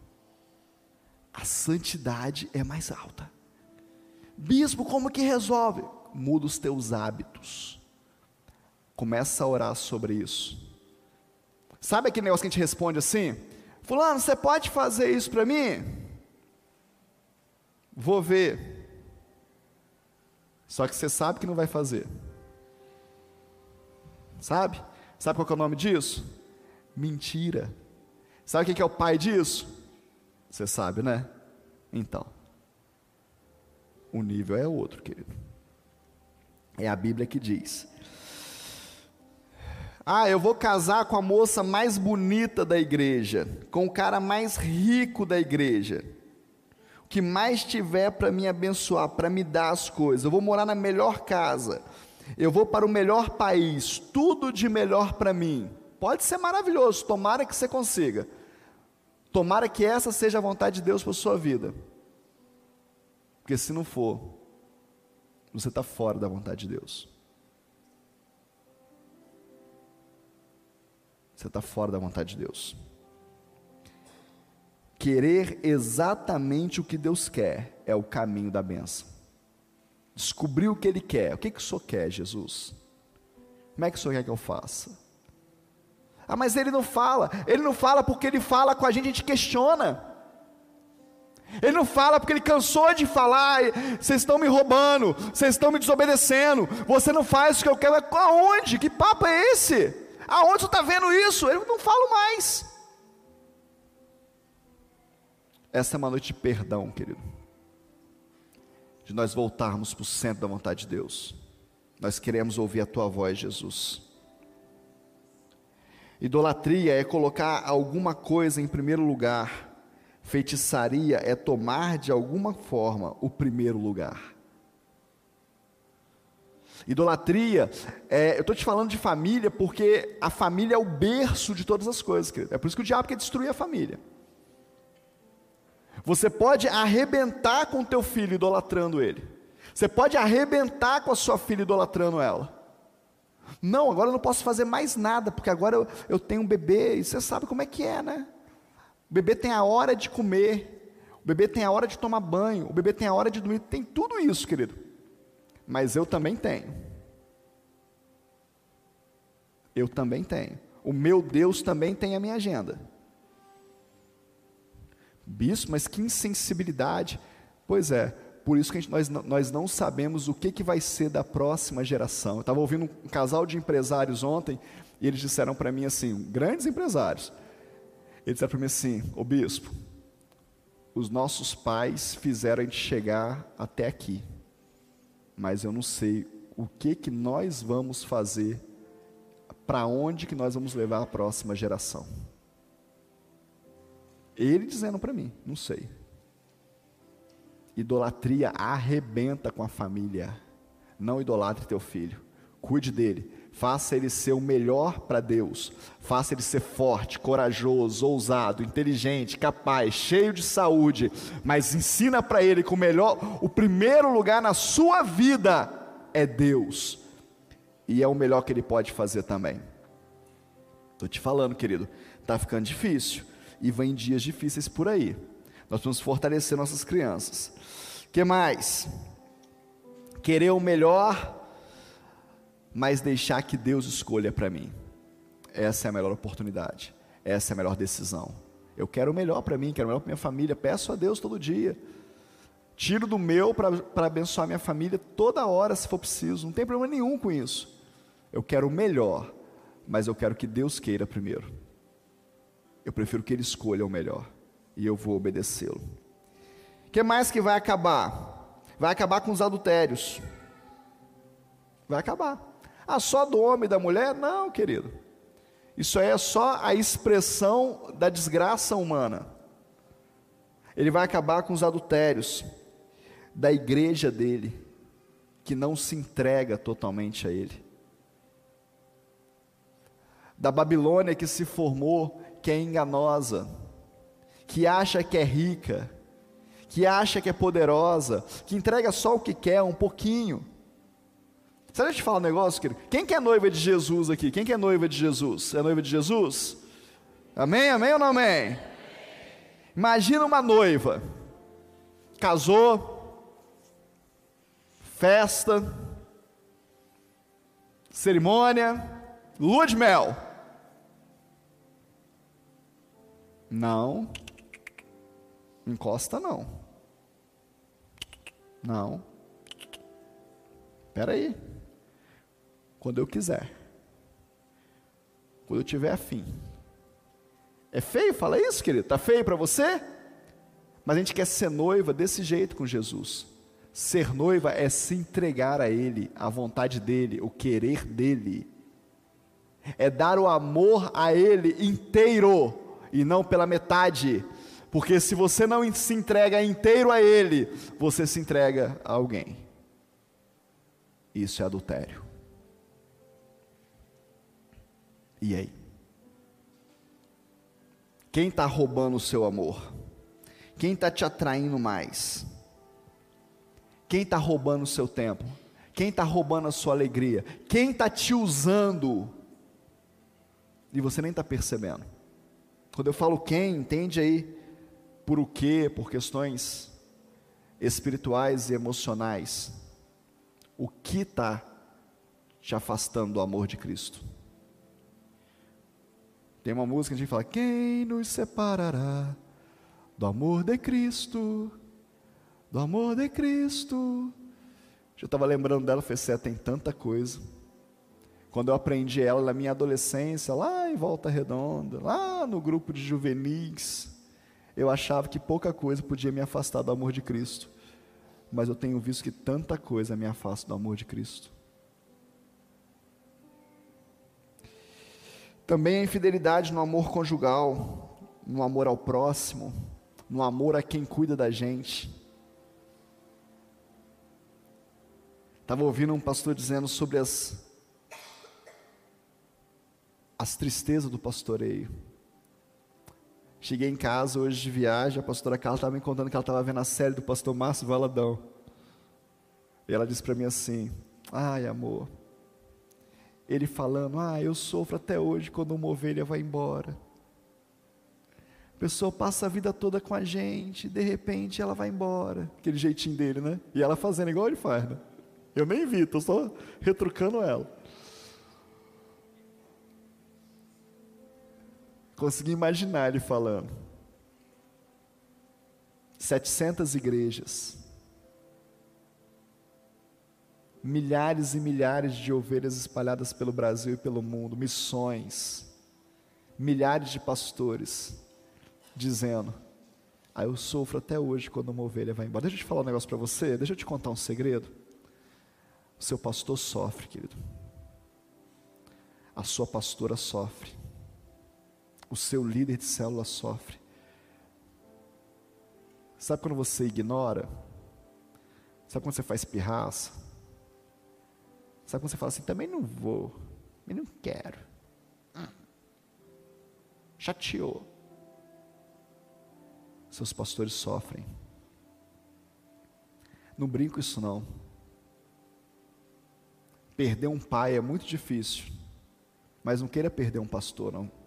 A santidade é mais alta. Bispo, como que resolve? Muda os teus hábitos. Começa a orar sobre isso. Sabe aquele negócio que a gente responde assim? Fulano, você pode fazer isso para mim? Vou ver. Só que você sabe que não vai fazer. Sabe? Sabe qual é o nome disso? Mentira. Sabe quem que é o pai disso? Você sabe, né? Então. O nível é outro, querido. É a Bíblia que diz. Ah, eu vou casar com a moça mais bonita da igreja, com o cara mais rico da igreja, o que mais tiver para me abençoar, para me dar as coisas. Eu vou morar na melhor casa, eu vou para o melhor país, tudo de melhor para mim. Pode ser maravilhoso, tomara que você consiga. Tomara que essa seja a vontade de Deus para sua vida. Porque se não for, você está fora da vontade de Deus. Você está fora da vontade de Deus. Querer exatamente o que Deus quer é o caminho da benção. Descobrir o que Ele quer. O que, que o Senhor quer, Jesus? Como é que o Senhor quer que eu faça? Ah, mas Ele não fala. Ele não fala porque Ele fala com a gente, a gente questiona. Ele não fala porque ele cansou de falar, vocês estão me roubando, vocês estão me desobedecendo, você não faz o que eu quero. Aonde? Que papo é esse? Aonde você está vendo isso? Eu não falo mais. Essa é uma noite de perdão, querido. De nós voltarmos para o centro da vontade de Deus. Nós queremos ouvir a tua voz, Jesus. Idolatria é colocar alguma coisa em primeiro lugar. Feitiçaria é tomar de alguma forma o primeiro lugar. Idolatria, é, eu estou te falando de família porque a família é o berço de todas as coisas, querido. É por isso que o diabo quer destruir a família. Você pode arrebentar com teu filho idolatrando ele. Você pode arrebentar com a sua filha idolatrando ela. Não, agora eu não posso fazer mais nada, porque agora eu, eu tenho um bebê, e você sabe como é que é, né? O bebê tem a hora de comer, o bebê tem a hora de tomar banho, o bebê tem a hora de dormir, tem tudo isso, querido mas eu também tenho. Eu também tenho. O meu Deus também tem a minha agenda. Bispo, mas que insensibilidade. Pois é, por isso que gente, nós, nós não sabemos o que, que vai ser da próxima geração. Eu estava ouvindo um casal de empresários ontem, e eles disseram para mim assim, grandes empresários, eles disseram para mim assim, ô bispo, os nossos pais fizeram a gente chegar até aqui mas eu não sei o que que nós vamos fazer, para onde que nós vamos levar a próxima geração. Ele dizendo para mim, não sei. Idolatria arrebenta com a família. Não idolatre teu filho. Cuide dele. Faça ele ser o melhor para Deus. Faça ele ser forte, corajoso, ousado, inteligente, capaz, cheio de saúde. Mas ensina para ele que o melhor, o primeiro lugar na sua vida é Deus. E é o melhor que ele pode fazer também. Estou te falando, querido, está ficando difícil. E vem dias difíceis por aí. Nós vamos fortalecer nossas crianças. que mais? Querer o melhor mas deixar que Deus escolha para mim. Essa é a melhor oportunidade, essa é a melhor decisão. Eu quero o melhor para mim, quero o melhor para minha família, peço a Deus todo dia. Tiro do meu para abençoar minha família toda hora, se for preciso, não tem problema nenhum com isso. Eu quero o melhor, mas eu quero que Deus queira primeiro. Eu prefiro que Ele escolha o melhor e eu vou obedecê-lo. O que mais que vai acabar? Vai acabar com os adultérios. Vai acabar. Ah, só do homem e da mulher? Não, querido. Isso aí é só a expressão da desgraça humana. Ele vai acabar com os adultérios da igreja dele, que não se entrega totalmente a ele. Da Babilônia que se formou, que é enganosa, que acha que é rica, que acha que é poderosa, que entrega só o que quer, um pouquinho. Será que eu te falar um negócio, querido? Quem que é noiva de Jesus aqui? Quem que é noiva de Jesus? É noiva de Jesus? Amém, amém ou não amém? Imagina uma noiva, casou, festa, cerimônia, lua de mel. Não, encosta não. Não. Espera aí quando eu quiser, quando eu tiver afim. É feio falar isso, querido? Está feio para você? Mas a gente quer ser noiva desse jeito com Jesus, Ser noiva é se entregar a Ele, a vontade dEle, o querer dEle. É dar o amor a Ele inteiro e não pela metade. Porque se você não se entrega inteiro a Ele, você se entrega a alguém. Isso é adultério. E aí? Quem está roubando o seu amor? Quem está te atraindo mais? Quem está roubando o seu tempo? Quem está roubando a sua alegria? Quem está te usando? E você nem está percebendo. Quando eu falo quem, entende aí por o quê? Por questões espirituais e emocionais. O que está te afastando do amor de Cristo? Tem uma música que a gente fala: Quem nos separará do amor de Cristo? do amor de Cristo. Eu estava lembrando dela, falei, Cé, tem tanta coisa. Quando eu aprendi ela na minha adolescência, lá em Volta Redonda, lá no grupo de juvenis, eu achava que pouca coisa podia me afastar do amor de Cristo. Mas eu tenho visto que tanta coisa me afasta do amor de Cristo. Também a infidelidade no amor conjugal, no amor ao próximo, no amor a quem cuida da gente. Estava ouvindo um pastor dizendo sobre as, as tristezas do pastoreio. Cheguei em casa hoje de viagem, a pastora Carla estava me contando que ela estava vendo a série do pastor Márcio Valadão. E ela disse para mim assim: Ai, amor. Ele falando: Ah, eu sofro até hoje quando uma ovelha vai embora. A pessoa passa a vida toda com a gente, de repente ela vai embora. Aquele jeitinho dele, né? E ela fazendo igual ele faz, né? Eu nem vi, estou só retrucando ela. Consegui imaginar ele falando. 700 igrejas. Milhares e milhares de ovelhas espalhadas pelo Brasil e pelo mundo, missões. Milhares de pastores dizendo: Ah, eu sofro até hoje quando uma ovelha vai embora. Deixa eu te falar um negócio para você, deixa eu te contar um segredo. O seu pastor sofre, querido. A sua pastora sofre. O seu líder de célula sofre. Sabe quando você ignora? Sabe quando você faz pirraça? Sabe quando você fala assim, também não vou, também não quero. Hum. Chateou. Seus pastores sofrem. Não brinco isso não. Perder um pai é muito difícil, mas não queira perder um pastor, não.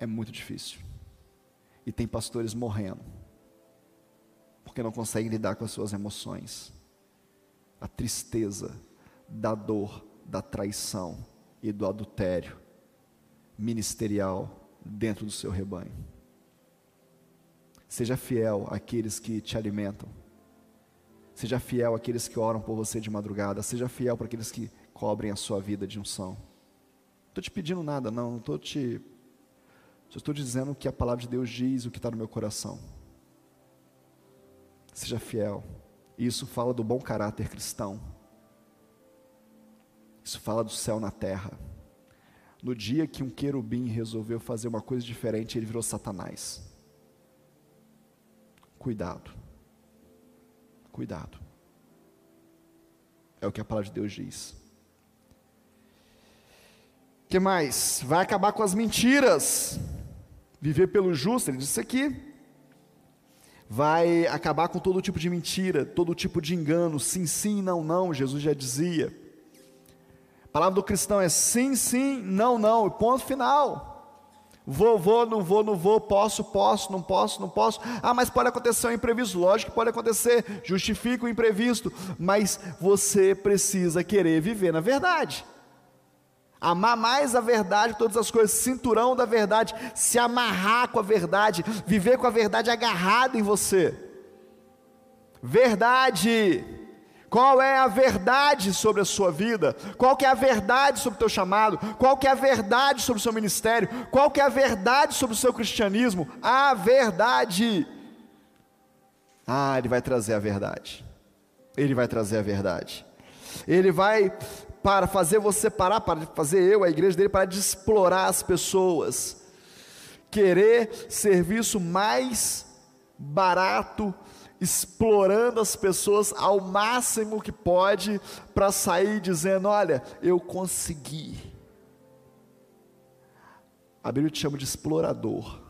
É muito difícil. E tem pastores morrendo, porque não conseguem lidar com as suas emoções. A tristeza da dor, da traição e do adultério ministerial dentro do seu rebanho. Seja fiel àqueles que te alimentam Seja fiel àqueles que oram por você de madrugada. Seja fiel para aqueles que cobrem a sua vida de unção. Não estou te pedindo nada, não. Não estou te. Só estou dizendo o que a palavra de Deus diz, o que está no meu coração. Seja fiel. Isso fala do bom caráter cristão. Isso fala do céu na terra. No dia que um querubim resolveu fazer uma coisa diferente, ele virou Satanás. Cuidado. Cuidado. É o que a palavra de Deus diz. que mais? Vai acabar com as mentiras. Viver pelo justo, ele disse aqui. Vai acabar com todo tipo de mentira, todo tipo de engano, sim, sim, não, não, Jesus já dizia. A palavra do cristão é sim, sim, não, não, ponto final. Vou, vou, não vou, não vou, posso, posso, não posso, não posso. Ah, mas pode acontecer um imprevisto. Lógico que pode acontecer, justifica o imprevisto, mas você precisa querer viver na verdade. Amar mais a verdade, todas as coisas, cinturão da verdade, se amarrar com a verdade, viver com a verdade agarrada em você. Verdade. Qual é a verdade sobre a sua vida? Qual que é a verdade sobre o teu chamado? Qual que é a verdade sobre o seu ministério? Qual que é a verdade sobre o seu cristianismo? A verdade. Ah, ele vai trazer a verdade. Ele vai trazer a verdade. Ele vai para fazer você parar, para fazer eu, a igreja dele, para de explorar as pessoas, querer serviço mais barato, explorando as pessoas ao máximo que pode, para sair dizendo: Olha, eu consegui. A Bíblia te chama de explorador.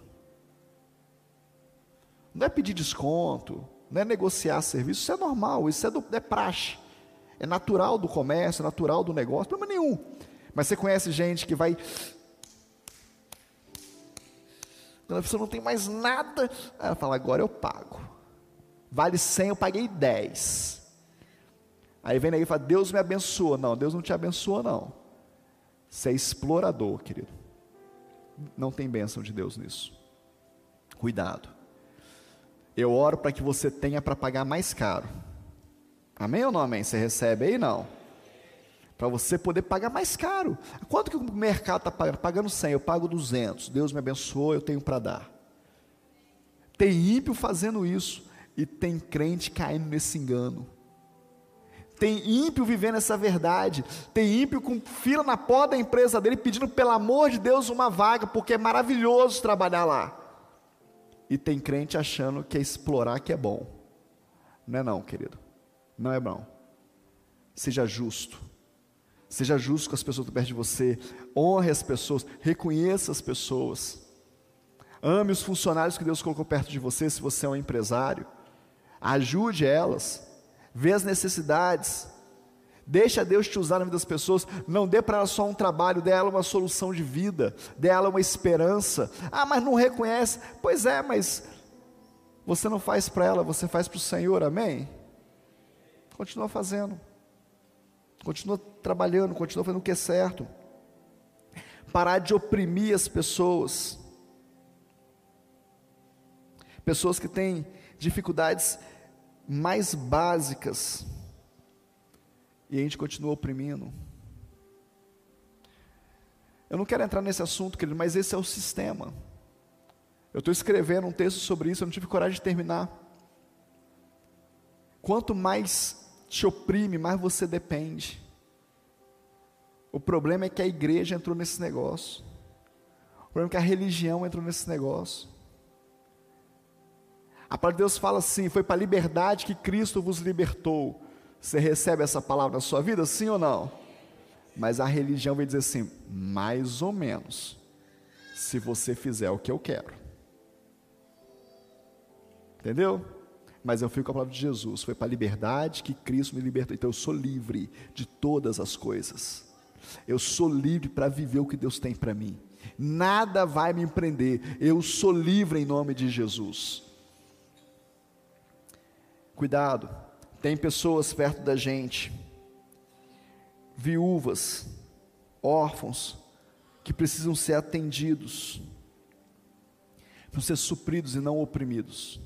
Não é pedir desconto, não é negociar serviço, isso é normal, isso é, do, é praxe. É natural do comércio, é natural do negócio, problema nenhum. Mas você conhece gente que vai. Quando a pessoa não tem mais nada, ela fala: agora eu pago. Vale 100, eu paguei 10. Aí vem aí e fala: Deus me abençoa. Não, Deus não te abençoa, não. Você é explorador, querido. Não tem bênção de Deus nisso. Cuidado. Eu oro para que você tenha para pagar mais caro. Amém ou não amém? Você recebe aí? Não. Para você poder pagar mais caro. Quanto que o mercado está pagando? Pagando 100, eu pago 200. Deus me abençoe, eu tenho para dar. Tem ímpio fazendo isso. E tem crente caindo nesse engano. Tem ímpio vivendo essa verdade. Tem ímpio com fila na porta da empresa dele pedindo, pelo amor de Deus, uma vaga, porque é maravilhoso trabalhar lá. E tem crente achando que é explorar que é bom. Não é não, querido. Não é bom. Seja justo. Seja justo com as pessoas que estão perto de você. Honre as pessoas. Reconheça as pessoas. Ame os funcionários que Deus colocou perto de você, se você é um empresário. Ajude elas. Vê as necessidades. Deixa Deus te usar na vida das pessoas. Não dê para ela só um trabalho, dê ela uma solução de vida, dê ela uma esperança. Ah, mas não reconhece. Pois é, mas você não faz para ela, você faz para o Senhor, amém? Continua fazendo. Continua trabalhando, continua fazendo o que é certo. Parar de oprimir as pessoas. Pessoas que têm dificuldades mais básicas. E a gente continua oprimindo. Eu não quero entrar nesse assunto, querido, mas esse é o sistema. Eu estou escrevendo um texto sobre isso, eu não tive coragem de terminar. Quanto mais te oprime, mais você depende. O problema é que a igreja entrou nesse negócio. O problema é que a religião entrou nesse negócio. A palavra de Deus fala assim: foi para a liberdade que Cristo vos libertou. Você recebe essa palavra na sua vida, sim ou não? Mas a religião vai dizer assim: mais ou menos, se você fizer o que eu quero. Entendeu? Mas eu fico com a palavra de Jesus. Foi para a liberdade que Cristo me libertou. Então eu sou livre de todas as coisas. Eu sou livre para viver o que Deus tem para mim. Nada vai me empreender. Eu sou livre em nome de Jesus. Cuidado, tem pessoas perto da gente, viúvas, órfãos, que precisam ser atendidos, precisam ser supridos e não oprimidos.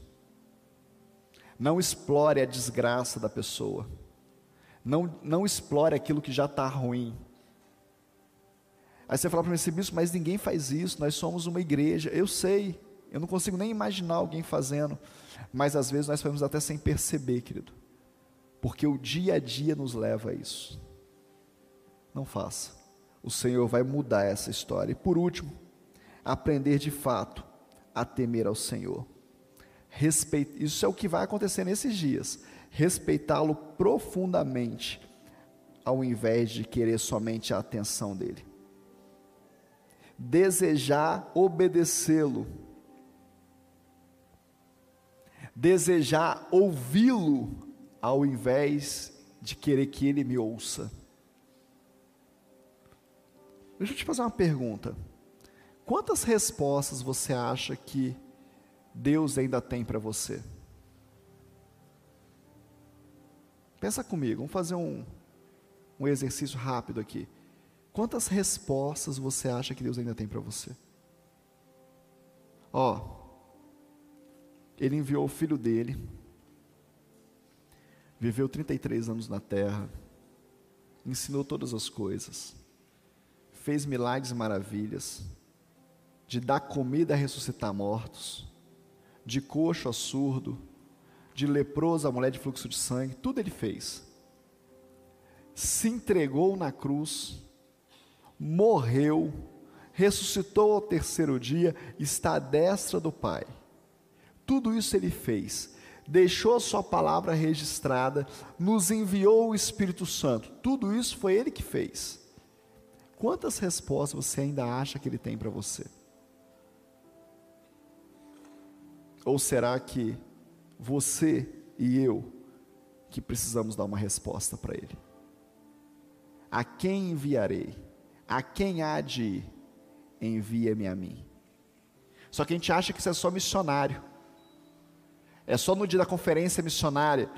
Não explore a desgraça da pessoa. Não, não explore aquilo que já está ruim. Aí você fala para mim assim, bispo, mas ninguém faz isso, nós somos uma igreja. Eu sei, eu não consigo nem imaginar alguém fazendo. Mas às vezes nós fazemos até sem perceber, querido. Porque o dia a dia nos leva a isso. Não faça. O Senhor vai mudar essa história. E por último, aprender de fato a temer ao Senhor. Respeito, isso é o que vai acontecer nesses dias. Respeitá-lo profundamente, ao invés de querer somente a atenção dele. Desejar obedecê-lo. Desejar ouvi-lo, ao invés de querer que ele me ouça. Deixa eu te fazer uma pergunta. Quantas respostas você acha que Deus ainda tem para você? Pensa comigo, vamos fazer um, um exercício rápido aqui. Quantas respostas você acha que Deus ainda tem para você? Ó, Ele enviou o filho dele viveu 33 anos na terra, ensinou todas as coisas, fez milagres e maravilhas, de dar comida a ressuscitar mortos, de coxo a surdo, de leproso a mulher de fluxo de sangue, tudo ele fez. Se entregou na cruz, morreu, ressuscitou ao terceiro dia, está à destra do Pai. Tudo isso ele fez, deixou sua palavra registrada, nos enviou o Espírito Santo. Tudo isso foi ele que fez. Quantas respostas você ainda acha que ele tem para você? Ou será que você e eu que precisamos dar uma resposta para ele? A quem enviarei? A quem há de ir? Envia-me a mim. Só que a gente acha que isso é só missionário. É só no dia da conferência missionária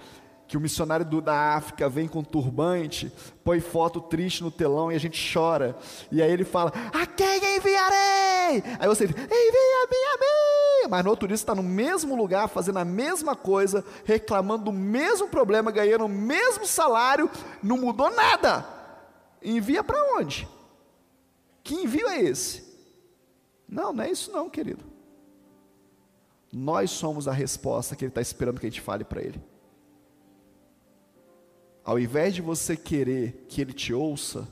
que o missionário do, da África vem com turbante, põe foto triste no telão e a gente chora. E aí ele fala: A quem enviarei? Aí você diz: Envia-me a mim. Mas no outro dia está no mesmo lugar, fazendo a mesma coisa, reclamando do mesmo problema, ganhando o mesmo salário, não mudou nada. Envia para onde? Que envio é esse? Não, não é isso não, querido. Nós somos a resposta que Ele está esperando que a gente fale para Ele. Ao invés de você querer que Ele te ouça,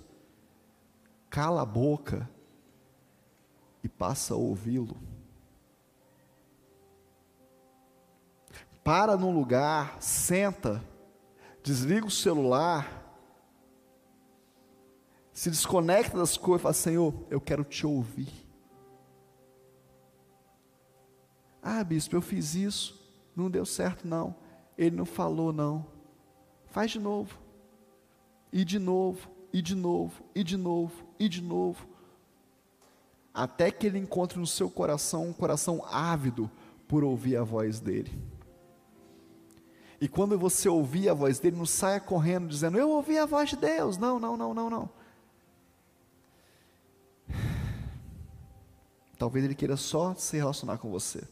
cala a boca e passa a ouvi-lo. Para num lugar, senta, desliga o celular, se desconecta das coisas e fala: Senhor, eu quero te ouvir. Ah, bispo, eu fiz isso, não deu certo, não. Ele não falou, não. Faz de novo. E de novo, e de novo, e de novo, e de novo. Até que ele encontre no seu coração um coração ávido por ouvir a voz dele. E quando você ouvir a voz dele, não saia correndo dizendo, eu ouvi a voz de Deus. Não, não, não, não, não. Talvez ele queira só se relacionar com você.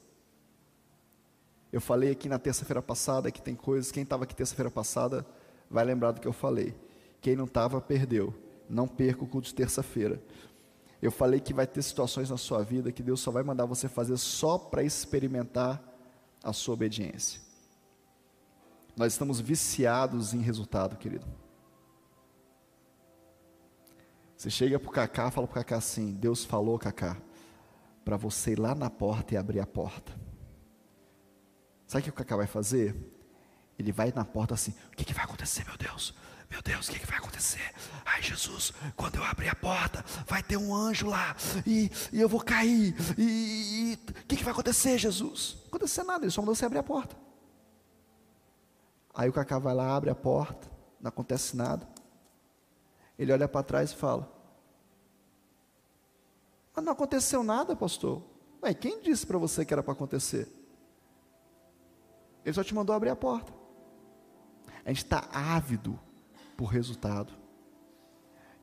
Eu falei aqui na terça-feira passada que tem coisas, quem estava aqui terça-feira passada vai lembrar do que eu falei. Quem não estava, perdeu. Não perca o culto de terça-feira. Eu falei que vai ter situações na sua vida que Deus só vai mandar você fazer só para experimentar a sua obediência. Nós estamos viciados em resultado, querido. Você chega para o Cacá, fala para o Cacá assim: Deus falou, Cacá, para você ir lá na porta e abrir a porta. Sabe o que o Cacá vai fazer? Ele vai na porta assim: O que, que vai acontecer, meu Deus? Meu Deus, o que, que vai acontecer? Ai, Jesus, quando eu abrir a porta, vai ter um anjo lá, e, e eu vou cair. E o que, que vai acontecer, Jesus? Não acontecer nada, ele só mandou você abrir a porta. Aí o Cacá vai lá, abre a porta, não acontece nada. Ele olha para trás e fala: Mas não aconteceu nada, pastor. Ué, quem disse para você que era para acontecer? Ele só te mandou abrir a porta. A gente está ávido por resultado.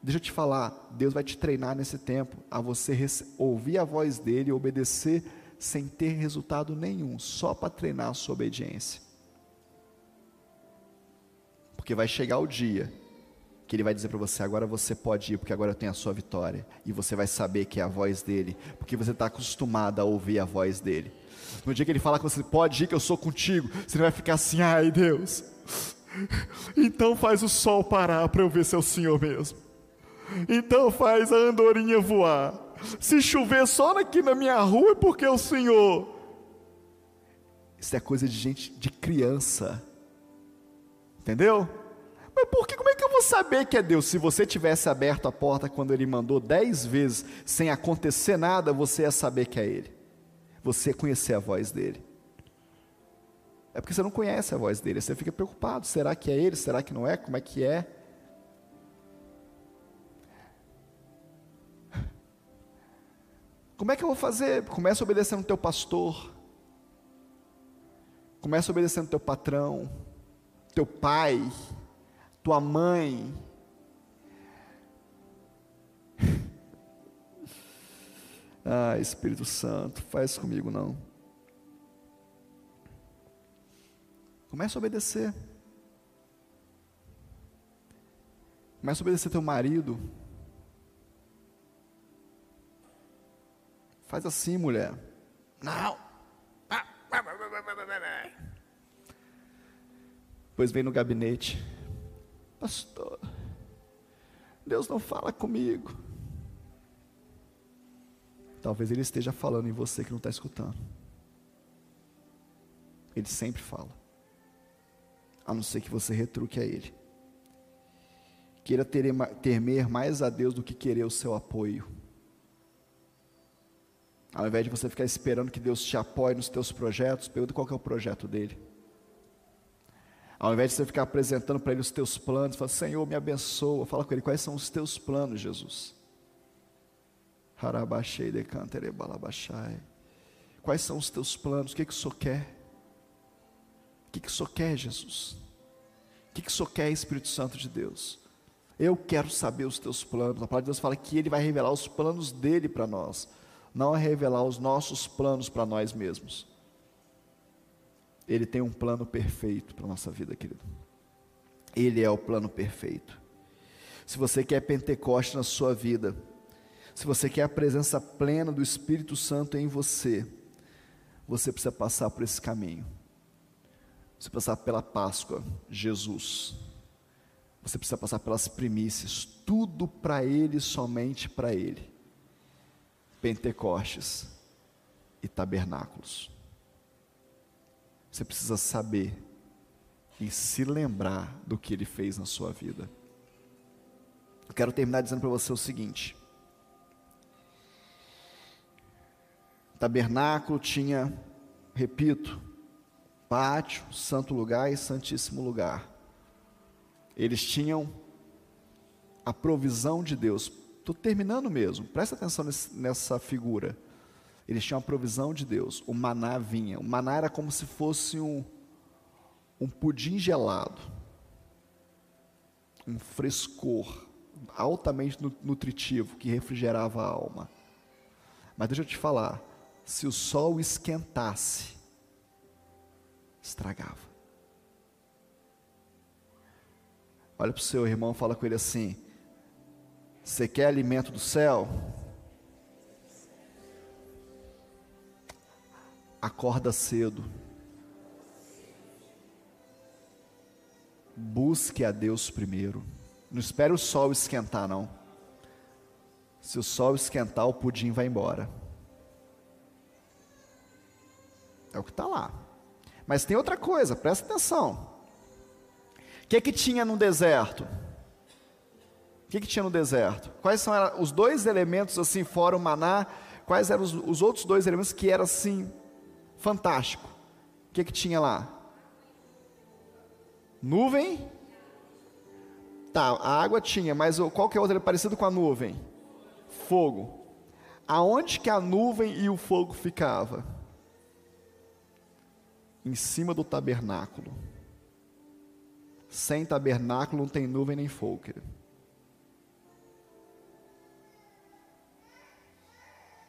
Deixa eu te falar, Deus vai te treinar nesse tempo a você ouvir a voz dele e obedecer sem ter resultado nenhum, só para treinar a sua obediência. Porque vai chegar o dia que ele vai dizer para você: agora você pode ir, porque agora eu tenho a sua vitória. E você vai saber que é a voz dele, porque você está acostumado a ouvir a voz dele. No dia que ele fala com você, pode ir que eu sou contigo, você não vai ficar assim, ai Deus, então faz o sol parar para eu ver se é o Senhor mesmo. Então faz a andorinha voar. Se chover só aqui na minha rua é porque é o Senhor. Isso é coisa de gente, de criança. Entendeu? Mas por que, como é que eu vou saber que é Deus? Se você tivesse aberto a porta quando Ele mandou dez vezes, sem acontecer nada, você ia saber que é Ele você conhecer a voz dele. É porque você não conhece a voz dele, você fica preocupado: será que é ele? Será que não é? Como é que é? Como é que eu vou fazer? Começa obedecendo o teu pastor. Começa obedecendo o teu patrão, teu pai, tua mãe, *laughs* Ah, Espírito Santo, faz comigo não. Comece a obedecer. Começa a obedecer teu marido. Faz assim, mulher. Não. Depois vem no gabinete. Pastor, Deus não fala comigo. Talvez Ele esteja falando em você que não está escutando. Ele sempre fala. A não ser que você retruque a Ele. Queira temer mais a Deus do que querer o seu apoio. Ao invés de você ficar esperando que Deus te apoie nos teus projetos, pergunta qual é o projeto dele. Ao invés de você ficar apresentando para ele os teus planos, fala, Senhor, me abençoa. Fala com ele, quais são os teus planos, Jesus? Quais são os teus planos? O que, que o Senhor quer? O que, que o Senhor quer, Jesus? O que, que o Senhor quer, Espírito Santo de Deus? Eu quero saber os teus planos. A palavra de Deus fala que Ele vai revelar os planos dele para nós, não é revelar os nossos planos para nós mesmos. Ele tem um plano perfeito para a nossa vida, querido. Ele é o plano perfeito. Se você quer Pentecoste na sua vida, se você quer a presença plena do Espírito Santo em você, você precisa passar por esse caminho. Você precisa passar pela Páscoa, Jesus. Você precisa passar pelas primícias, tudo para Ele, somente para Ele. Pentecostes e tabernáculos. Você precisa saber e se lembrar do que Ele fez na sua vida. Eu quero terminar dizendo para você o seguinte: tabernáculo tinha, repito, pátio, santo lugar e santíssimo lugar. Eles tinham a provisão de Deus. Estou terminando mesmo, presta atenção nesse, nessa figura. Eles tinham a provisão de Deus, o maná vinha. O maná era como se fosse um, um pudim gelado, um frescor altamente nutritivo que refrigerava a alma. Mas deixa eu te falar, se o sol esquentasse, estragava. Olha para o seu irmão, fala com ele assim: Você quer alimento do céu? Acorda cedo. Busque a Deus primeiro. Não espere o sol esquentar, não. Se o sol esquentar, o pudim vai embora. É o que está lá. Mas tem outra coisa, presta atenção que que tinha no deserto? O que, que tinha no deserto? Quais são os dois elementos assim, fora o maná? Quais eram os, os outros dois elementos que eram assim, fantástico? O que, que tinha lá? Nuvem? Tá, a água tinha, mas qual que é outro parecido com a nuvem? Fogo. Aonde que a nuvem e o fogo ficava? Em cima do tabernáculo. Sem tabernáculo não tem nuvem nem fogo, querido.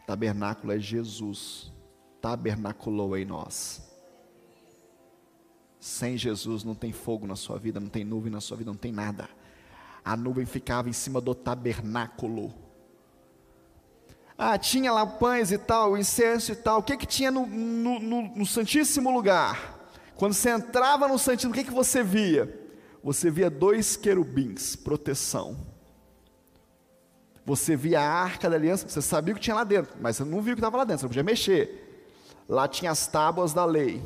Tabernáculo é Jesus, tabernaculou em nós. Sem Jesus não tem fogo na sua vida, não tem nuvem na sua vida, não tem nada. A nuvem ficava em cima do tabernáculo. Ah, tinha lá pães e tal, incenso e tal. O que que tinha no, no, no, no Santíssimo Lugar? Quando você entrava no Santíssimo, o que que você via? você via dois querubins, proteção. Você via a arca da aliança, você sabia o que tinha lá dentro, mas você não viu o que estava lá dentro, você não podia mexer. Lá tinha as tábuas da lei.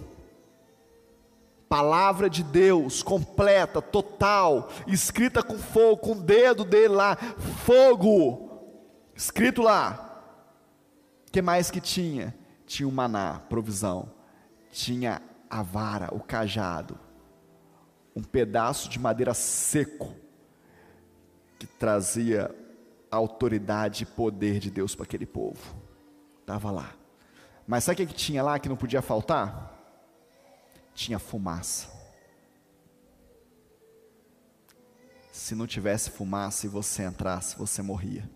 Palavra de Deus, completa, total, escrita com fogo, com o dedo dele lá, fogo, escrito lá. O que mais que tinha? Tinha o maná, provisão. Tinha a vara, o cajado um pedaço de madeira seco que trazia a autoridade e poder de Deus para aquele povo. Estava lá. Mas sabe o que tinha lá que não podia faltar? Tinha fumaça. Se não tivesse fumaça e você entrasse, você morria.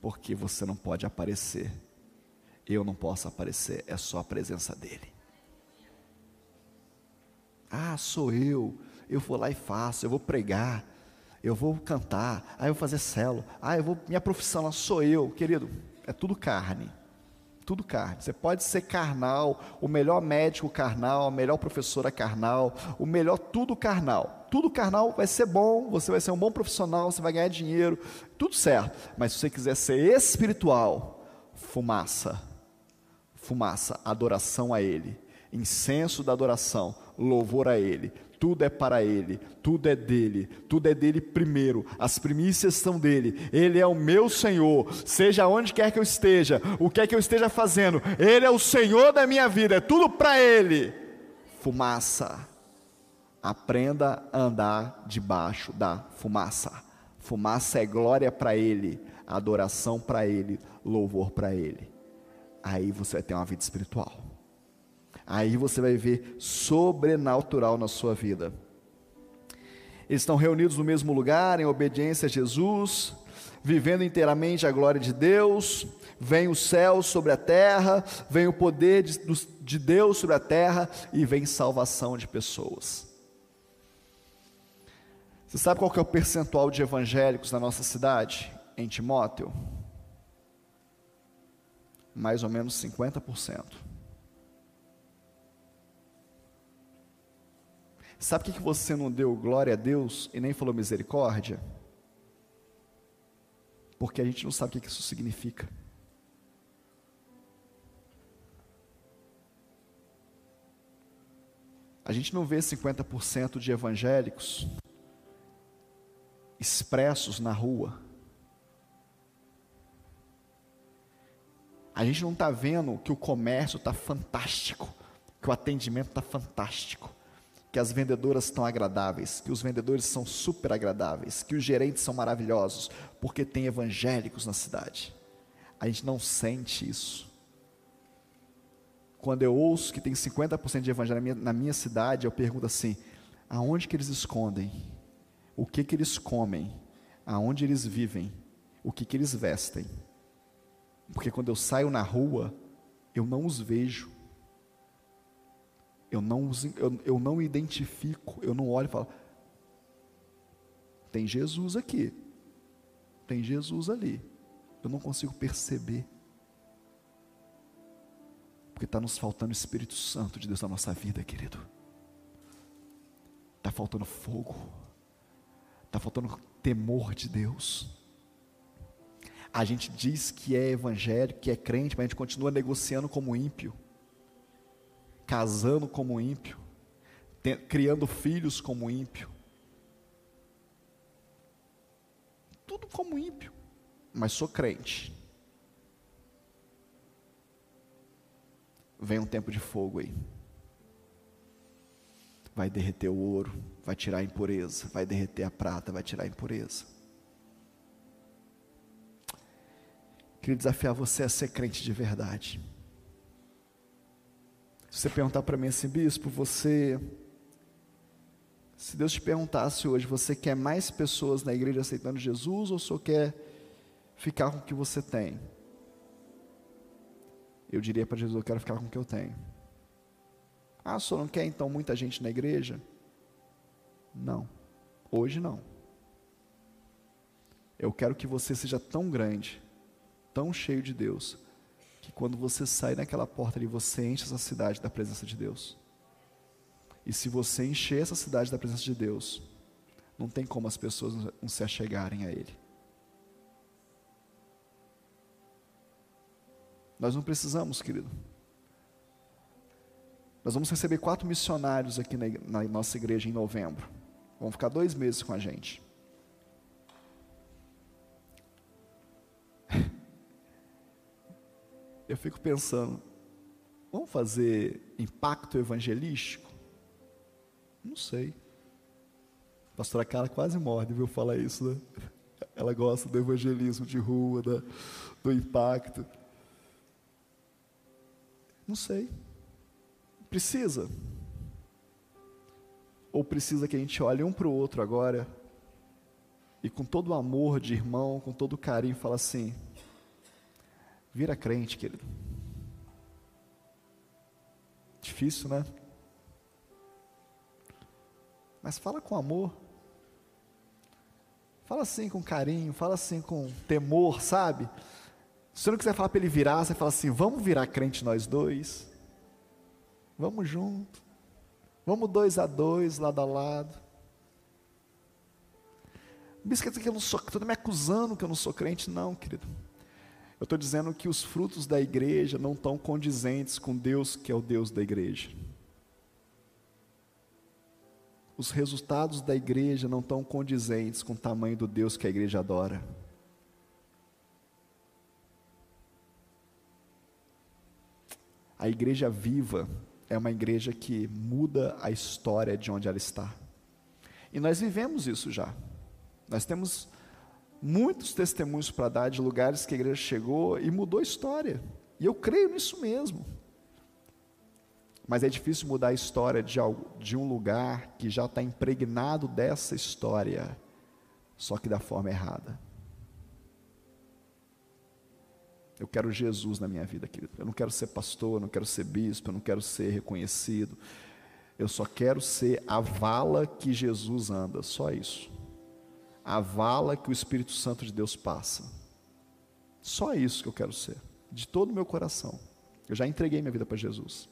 Porque você não pode aparecer. Eu não posso aparecer, é só a presença dele. Ah, sou eu. Eu vou lá e faço, eu vou pregar. eu vou cantar, ah, eu vou fazer celo, ah, eu vou, minha profissão lá sou eu, querido, é tudo carne. Tudo carne. Você pode ser carnal, o melhor médico carnal, a melhor professora carnal, o melhor tudo carnal. Tudo carnal vai ser bom, você vai ser um bom profissional, você vai ganhar dinheiro, tudo certo. Mas se você quiser ser espiritual, fumaça. Fumaça, adoração a Ele, incenso da adoração, louvor a Ele, tudo é para Ele, tudo é dele, tudo é dele primeiro, as primícias são dele, Ele é o meu Senhor, seja onde quer que eu esteja, o que é que eu esteja fazendo, Ele é o Senhor da minha vida, é tudo para Ele. Fumaça, aprenda a andar debaixo da fumaça, fumaça é glória para Ele, adoração para Ele, louvor para Ele, aí você vai ter uma vida espiritual aí você vai ver sobrenatural na sua vida. Eles estão reunidos no mesmo lugar, em obediência a Jesus, vivendo inteiramente a glória de Deus. Vem o céu sobre a terra, vem o poder de, de Deus sobre a terra e vem salvação de pessoas. Você sabe qual é o percentual de evangélicos na nossa cidade, em Timóteo? Mais ou menos 50%. Sabe por que você não deu glória a Deus e nem falou misericórdia? Porque a gente não sabe o que isso significa. A gente não vê 50% de evangélicos expressos na rua. A gente não está vendo que o comércio está fantástico, que o atendimento está fantástico que as vendedoras estão agradáveis, que os vendedores são super agradáveis, que os gerentes são maravilhosos, porque tem evangélicos na cidade. A gente não sente isso. Quando eu ouço que tem 50% de evangelho na minha, na minha cidade, eu pergunto assim: aonde que eles escondem? O que que eles comem? Aonde eles vivem? O que que eles vestem? Porque quando eu saio na rua, eu não os vejo eu não, eu, eu não identifico, eu não olho e falo, tem Jesus aqui, tem Jesus ali, eu não consigo perceber, porque está nos faltando o Espírito Santo de Deus na nossa vida, querido, está faltando fogo, está faltando temor de Deus, a gente diz que é evangélico, que é crente, mas a gente continua negociando como ímpio, casando como ímpio, criando filhos como ímpio. Tudo como ímpio, mas sou crente. Vem um tempo de fogo aí. Vai derreter o ouro, vai tirar a impureza, vai derreter a prata, vai tirar a impureza. Queria desafiar você a ser crente de verdade. Se você perguntar para mim assim, bispo, você. Se Deus te perguntasse hoje, você quer mais pessoas na igreja aceitando Jesus ou só quer ficar com o que você tem? Eu diria para Jesus: eu quero ficar com o que eu tenho. Ah, só não quer então muita gente na igreja? Não, hoje não. Eu quero que você seja tão grande, tão cheio de Deus, que quando você sai naquela porta ali, você enche essa cidade da presença de Deus. E se você encher essa cidade da presença de Deus, não tem como as pessoas não se achegarem a Ele. Nós não precisamos, querido. Nós vamos receber quatro missionários aqui na, na nossa igreja em novembro. Vão ficar dois meses com a gente. Eu fico pensando, vamos fazer impacto evangelístico? Não sei. A pastora Carla quase morre, viu falar isso, né? *laughs* Ela gosta do evangelismo de rua, da, do impacto. Não sei. Precisa. Ou precisa que a gente olhe um para o outro agora e com todo o amor de irmão, com todo o carinho, fala assim: Vira crente, querido. Difícil, né? Mas fala com amor. Fala assim com carinho, fala assim com temor, sabe? Se você não quiser falar para ele virar, você fala assim: vamos virar crente nós dois. Vamos junto. Vamos dois a dois, lado a lado. Quer dizer que eu não sou, estou me acusando que eu não sou crente? Não, querido. Eu estou dizendo que os frutos da igreja não estão condizentes com Deus, que é o Deus da igreja. Os resultados da igreja não estão condizentes com o tamanho do Deus que a igreja adora. A igreja viva é uma igreja que muda a história de onde ela está. E nós vivemos isso já. Nós temos muitos testemunhos para dar de lugares que a igreja chegou e mudou a história. E eu creio nisso mesmo. Mas é difícil mudar a história de, algo, de um lugar que já está impregnado dessa história, só que da forma errada. Eu quero Jesus na minha vida, querido. Eu não quero ser pastor, eu não quero ser bispo, eu não quero ser reconhecido. Eu só quero ser a vala que Jesus anda, só isso. A vala que o Espírito Santo de Deus passa. Só isso que eu quero ser, de todo o meu coração. Eu já entreguei minha vida para Jesus.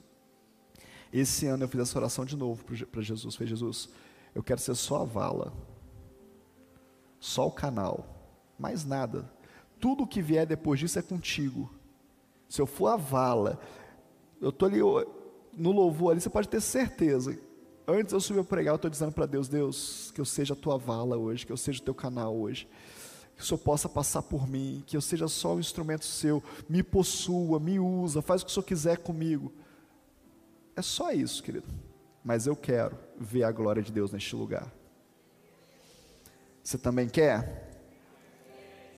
Esse ano eu fiz essa oração de novo para Jesus. Falei, Jesus, eu quero ser só a vala, só o canal, mais nada. Tudo que vier depois disso é contigo. Se eu for a vala, eu estou ali no louvor ali, você pode ter certeza. Antes eu subir a pregar, eu estou dizendo para Deus, Deus, que eu seja a tua vala hoje, que eu seja o teu canal hoje que o Senhor possa passar por mim, que eu seja só um instrumento seu, me possua, me usa, faz o que o Senhor quiser comigo. É só isso, querido. Mas eu quero ver a glória de Deus neste lugar. Você também quer?